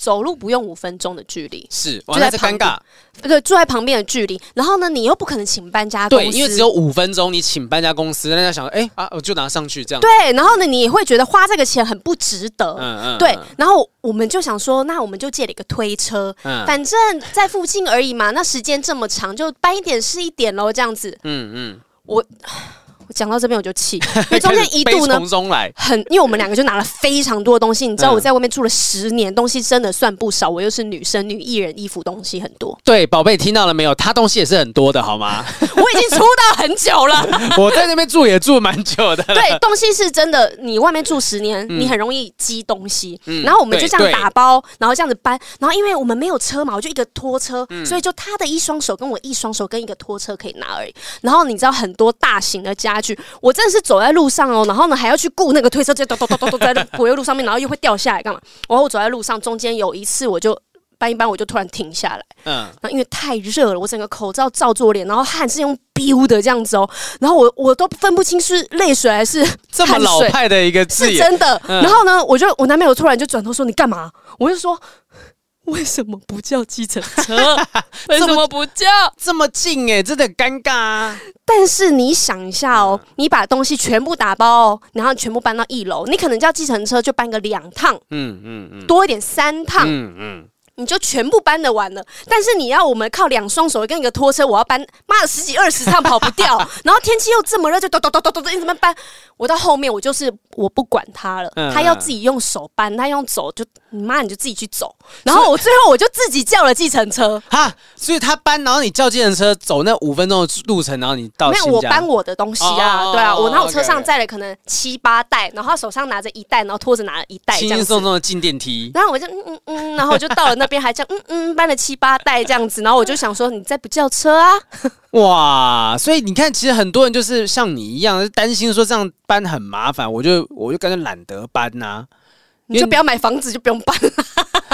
Speaker 2: 走路不用五分钟的距离，
Speaker 1: 是，就在尴尬，
Speaker 2: 对，住在旁边的距离。然后呢，你又不可能请搬家公司，
Speaker 1: 对，因为只有五分钟，你请搬家公司，人家想，哎、欸、啊，我就拿上去这样。
Speaker 2: 对，然后呢，你也会觉得花这个钱很不值得，嗯嗯，对。然后我们就想说，那我们就借了一个推车，嗯，反正在附近而已嘛，那时间这么长，就搬一点是一点喽，这样子。嗯嗯，我。讲到这边我就气，*laughs* 因为中间一度呢，很，因为我们两个就拿了非常多的东西，你知道我在外面住了十年，东西真的算不少。我又是女生，女艺人衣服东西很多。
Speaker 1: 对，宝贝听到了没有？他东西也是很多的，好吗？*laughs*
Speaker 2: 我已经出道很久了，*laughs*
Speaker 1: 我在那边住也住蛮久的。
Speaker 2: 对，东西是真的，你外面住十年，你很容易积东西。然后我们就这样打包，然后这样子搬，然后因为我们没有车嘛，我就一个拖车，所以就他的一双手跟我一双手跟一个拖车可以拿而已。然后你知道很多大型的家。我真的是走在路上哦，然后呢还要去顾那个推车，就咚咚咚咚咚在柏油路上面，然后又会掉下来干嘛？然后我走在路上，中间有一次我就搬一搬，我就突然停下来，嗯，然后因为太热了，我整个口罩罩住脸，然后汗是用飙的这样子哦，然后我我都分不清是泪水还是
Speaker 1: 这么老派的一个字，
Speaker 2: 是真的。然后呢，我就我男朋友突然就转头说：“你干嘛？”我就说。为什么不叫计程车？*laughs* 为什么不叫
Speaker 1: 这么近、欸？哎，真的尴尬啊！
Speaker 2: 但是你想一下哦，你把东西全部打包，然后全部搬到一楼，你可能叫计程车就搬个两趟，嗯嗯嗯，多一点三趟，嗯嗯。你就全部搬得完了，但是你要我们靠两双手跟一个拖车，我要搬，妈的十几二十趟跑不掉，*laughs* 然后天气又这么热，就咚咚咚咚咚，你怎么搬？我到后面我就是我不管他了，他要自己用手搬，他用走就你妈你就自己去走，然后我最后我就自己叫了计程车
Speaker 1: 哈，所以他搬，然后你叫计程车走那五分钟的路程，然后你到
Speaker 2: 没有我搬我的东西啊，对啊，我然后我车上载了可能七八袋，然后他手上拿着一袋，然后拖着拿了一袋，轻
Speaker 1: 轻松松的进电梯，
Speaker 2: 然后我就嗯嗯嗯，然后我就到了那。边还叫嗯嗯搬了七八袋这样子，然后我就想说，你再不叫车啊？
Speaker 1: 哇！所以你看，其实很多人就是像你一样，担心说这样搬很麻烦，我就我就干脆懒得搬呐、啊。
Speaker 2: 你就不要买房子，就不用搬了。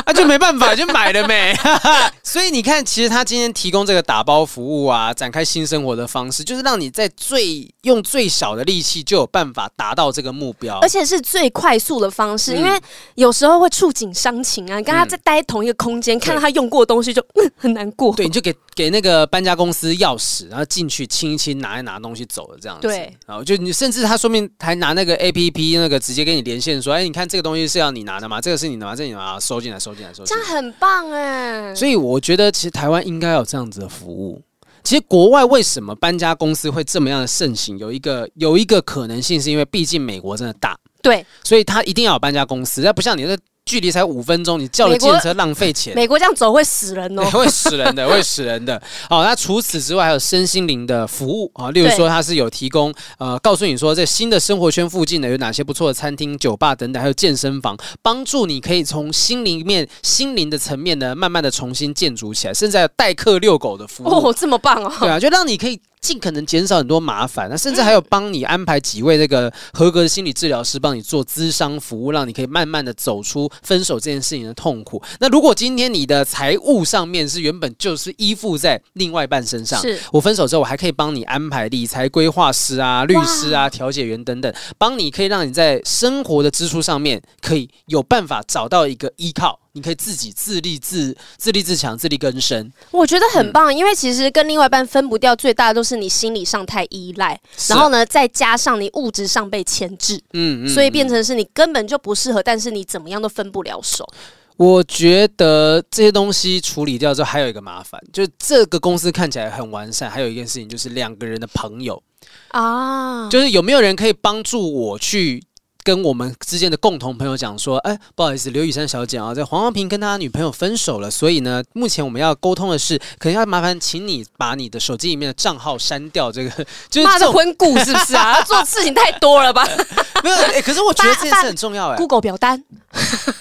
Speaker 1: 那、啊、就没办法，就买了没。*laughs* 所以你看，其实他今天提供这个打包服务啊，展开新生活的方式，就是让你在最用最小的力气就有办法达到这个目标，
Speaker 2: 而且是最快速的方式。嗯、因为有时候会触景伤情啊，跟他在待同一个空间，嗯、看到他用过的东西就嗯 *laughs* 很难过。
Speaker 1: 对，你就给给那个搬家公司钥匙，然后进去清一清，拿一拿东西走了这样子。
Speaker 2: 对，
Speaker 1: 然后就你甚至他说明还拿那个 APP 那个直接跟你连线说，哎，你看这个东西是要你拿的吗？这个是你的吗？这个、你拿收进来，收进来，收进来。
Speaker 2: 这样很棒哎！
Speaker 1: 所以我觉得，其实台湾应该有这样子的服务。其实国外为什么搬家公司会这么样的盛行？有一个有一个可能性，是因为毕竟美国真的大，
Speaker 2: 对，
Speaker 1: 所以他一定要有搬家公司。那不像你的。距离才五分钟，你叫了计程车浪费钱。
Speaker 2: 美国这样走会死人哦，*laughs*
Speaker 1: 会死人的，会死人的。好，那除此之外还有身心灵的服务啊，例如说它是有提供呃，告诉你说在新的生活圈附近呢有哪些不错的餐厅、酒吧等等，还有健身房，帮助你可以从心灵面、心灵的层面呢，慢慢的重新建筑起来，甚至还有代客遛狗的服务。
Speaker 2: 哦，这么棒哦！
Speaker 1: 对啊，就让你可以。尽可能减少很多麻烦，那甚至还有帮你安排几位那个合格的心理治疗师，帮你做咨商服务，让你可以慢慢的走出分手这件事情的痛苦。那如果今天你的财务上面是原本就是依附在另外一半身上，是我分手之后，我还可以帮你安排理财规划师啊、律师啊、调解员等等，帮你可以让你在生活的支出上面可以有办法找到一个依靠。你可以自己自立自自立自强，自力更生。我
Speaker 2: 觉得很棒，嗯、因为其实跟另外一半分不掉，最大的都是你心理上太依赖，然后呢，再加上你物质上被牵制，嗯，嗯，所以变成是你根本就不适合，但是你怎么样都分不了手。
Speaker 1: 我觉得这些东西处理掉之后，还有一个麻烦，就是这个公司看起来很完善，还有一件事情就是两个人的朋友啊，就是有没有人可以帮助我去。跟我们之间的共同朋友讲说，哎，不好意思，刘雨珊小姐啊，在黄浩平跟他女朋友分手了，所以呢，目前我们要沟通的是，可能要麻烦请你把你的手机里面的账号删掉。这个 *laughs* 就是
Speaker 2: 骂的婚故是不是啊？做事情太多了吧？*laughs*
Speaker 1: 没有，哎，可是我觉得这件事很重要哎。
Speaker 2: Google 表单，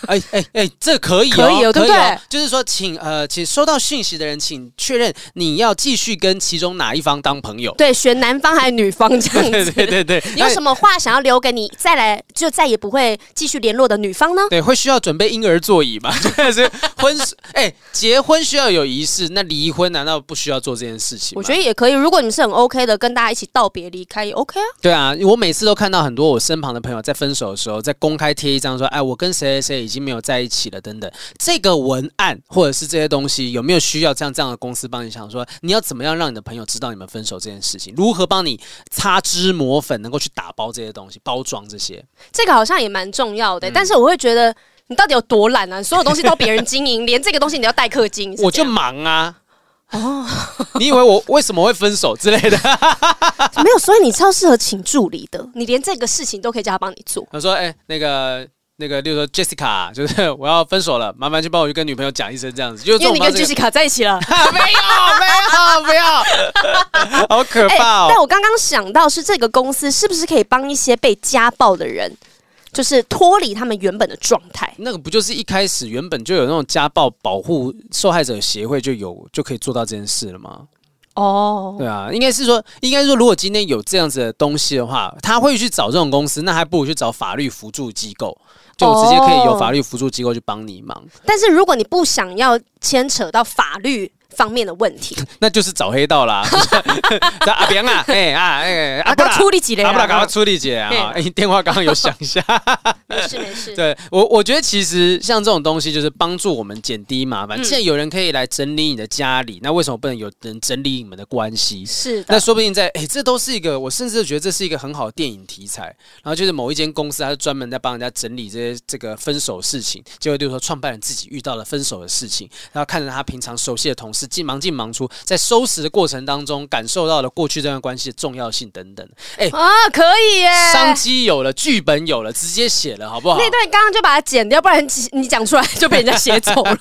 Speaker 1: 哎哎哎，这可以、哦，
Speaker 2: 可以哦，对不对？
Speaker 1: 就是说，请呃，请收到讯息的人，请确认你要继续跟其中哪一方当朋友。
Speaker 2: 对，选男方还是女方这样子？*laughs*
Speaker 1: 对对对对。
Speaker 2: 你有什么话想要留给你再来？就再也不会继续联络的女方呢？
Speaker 1: 对，会需要准备婴儿座椅吗？*laughs* 就是婚 *laughs* 哎、欸，结婚需要有仪式，那离婚难道不需要做这件事情？
Speaker 2: 我觉得也可以。如果你们是很 OK 的，跟大家一起道别离开也 OK 啊。
Speaker 1: 对啊，我每次都看到很多我身旁的朋友在分手的时候，在公开贴一张说：“哎，我跟谁谁谁已经没有在一起了。”等等。这个文案或者是这些东西，有没有需要这样这样的公司帮你想说，你要怎么样让你的朋友知道你们分手这件事情？如何帮你擦脂抹粉，能够去打包这些东西，包装这些？
Speaker 2: 这个好。像也蛮重要的，嗯、但是我会觉得你到底有多懒啊？所有东西都别人经营，*laughs* 连这个东西你要代客经营，
Speaker 1: 我就忙啊！哦，你以为我为什么会分手之类的？*laughs*
Speaker 2: 没有，所以你超适合请助理的，你连这个事情都可以叫他帮你做。
Speaker 1: 他说：“哎、欸，那个那个，例如说 Jessica，就是 *laughs* 我要分手了，麻烦去帮我去跟女朋友讲一声，这样子。就”因为你
Speaker 2: 跟 Jessica 在一起了？*laughs*
Speaker 1: 没有，没有，没有，*laughs* 好可怕哦！
Speaker 2: 欸、但我刚刚想到是这个公司是不是可以帮一些被家暴的人？就是脱离他们原本的状态，
Speaker 1: 那个不就是一开始原本就有那种家暴保护受害者协会就有就可以做到这件事了吗？哦，oh. 对啊，应该是说，应该说，如果今天有这样子的东西的话，他会去找这种公司，那还不如去找法律辅助机构，就直接可以有法律辅助机构去帮你忙。
Speaker 2: 但是如果你不想要牵扯到法律，方面的问题，*laughs*
Speaker 1: 那就是找黑道啦。*laughs* 阿扁啊，哎 *laughs* 啊哎，阿
Speaker 2: 不啦处理几嘞？
Speaker 1: 阿不啦，赶快处理几啊！哎，电话刚刚有响一下，
Speaker 2: 没事没事。
Speaker 1: 对我，我觉得其实像这种东西，就是帮助我们减低麻烦。既然有人可以来整理你的家里，那为什么不能有人整理你们的关系？
Speaker 2: 是的，
Speaker 1: 那说不定在哎，这都是一个，我甚至觉得这是一个很好的电影题材。然后就是某一间公司，它是专门在帮人家整理这些这个分手事情，结果就是说创办人自己遇到了分手的事情，然后看着他平常熟悉的同事，进忙进忙出，在收拾的过程当中，感受到了过去这段关系的重要性等等。哎
Speaker 2: 啊，可以耶！
Speaker 1: 商机有了，剧本有了，直接写了，好不好？
Speaker 2: 那段刚刚就把它剪掉，不然你讲出来就被人家 *laughs* 写走了。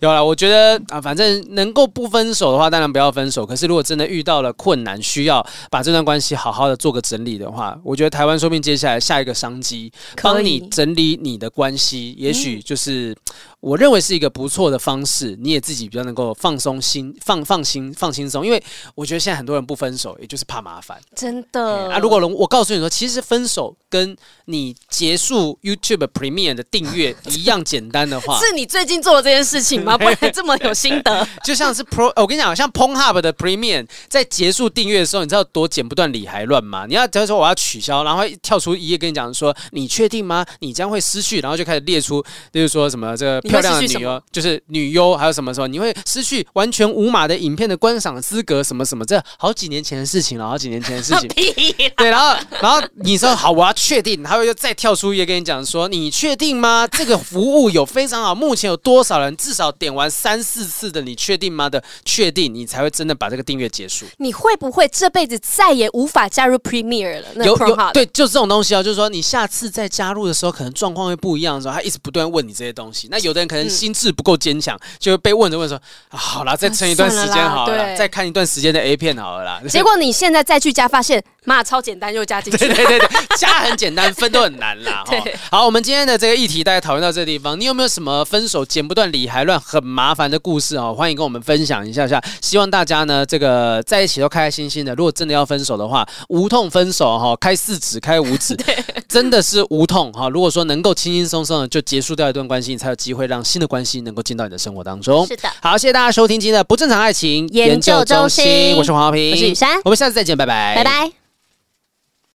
Speaker 1: 有了，我觉得啊，反正能够不分手的话，当然不要分手。可是如果真的遇到了困难，需要把这段关系好好的做个整理的话，我觉得台湾说不定接下来下一个商机，帮你整理你的关系，也许就是。嗯我认为是一个不错的方式，你也自己比较能够放松心、放放心、放轻松。因为我觉得现在很多人不分手，也就是怕麻烦。
Speaker 2: 真的
Speaker 1: 啊！如果我告诉你说，其实分手跟你结束 YouTube Premium 的订阅一样简单的话，*laughs*
Speaker 2: 是你最近做的这件事情吗？*laughs* 不然这么有心得？*laughs*
Speaker 1: 就像是 Pro，我跟你讲，像 Pornhub 的 Premium 在结束订阅的时候，你知道多剪不断理还乱吗？你要假如说我要取消，然后跳出一页跟你讲说，你确定吗？你将会失去，然后就开始列出，就是说什么这个。漂亮的女优就是女优，还有什么时候你会失去完全无码的影片的观赏资格？什么什么？这好几年前的事情了，好几年前的事情。对，然后然后你说好，我要确定，他会又再跳出一页跟你讲说，你确定吗？这个服务有非常好，目前有多少人至少点完三四次的，你确定吗？的确定，你才会真的把这个订阅结束。
Speaker 2: 你会不会这辈子再也无法加入 Premier 了？那
Speaker 1: 有有对，就是这种东西啊，就是说你下次再加入的时候，可能状况会不一样的时候，他一直不断问你这些东西。那有的人可能心智不够坚强，就会被问着问说，啊、好了，再撑一段时间好了，了再看一段时间的 A 片好了啦。*laughs* *laughs*
Speaker 2: 结果你现在再去加，发现妈超简单，又加进去。
Speaker 1: 对对对对，加很简单，分都很难啦。*laughs* 对好，我们今天的这个议题大家讨论到这个地方，你有没有什么分手剪不断理还乱很麻烦的故事哦？欢迎跟我们分享一下下。希望大家呢，这个在一起都开开心心的。如果真的要分手的话，无痛分手哈，开四指，开五指，*laughs* 真的是无痛哈。如果说能够轻轻松松的就结束掉一段关系，你才有机会让新的关系能够进到你的生活当中。
Speaker 2: 是的，
Speaker 1: 好，谢谢大家收听今天的不正常爱情
Speaker 2: 研究中心，
Speaker 1: 我是黄浩平，
Speaker 2: 我是雨珊，
Speaker 1: 我们下次再见，拜拜，
Speaker 2: 拜拜。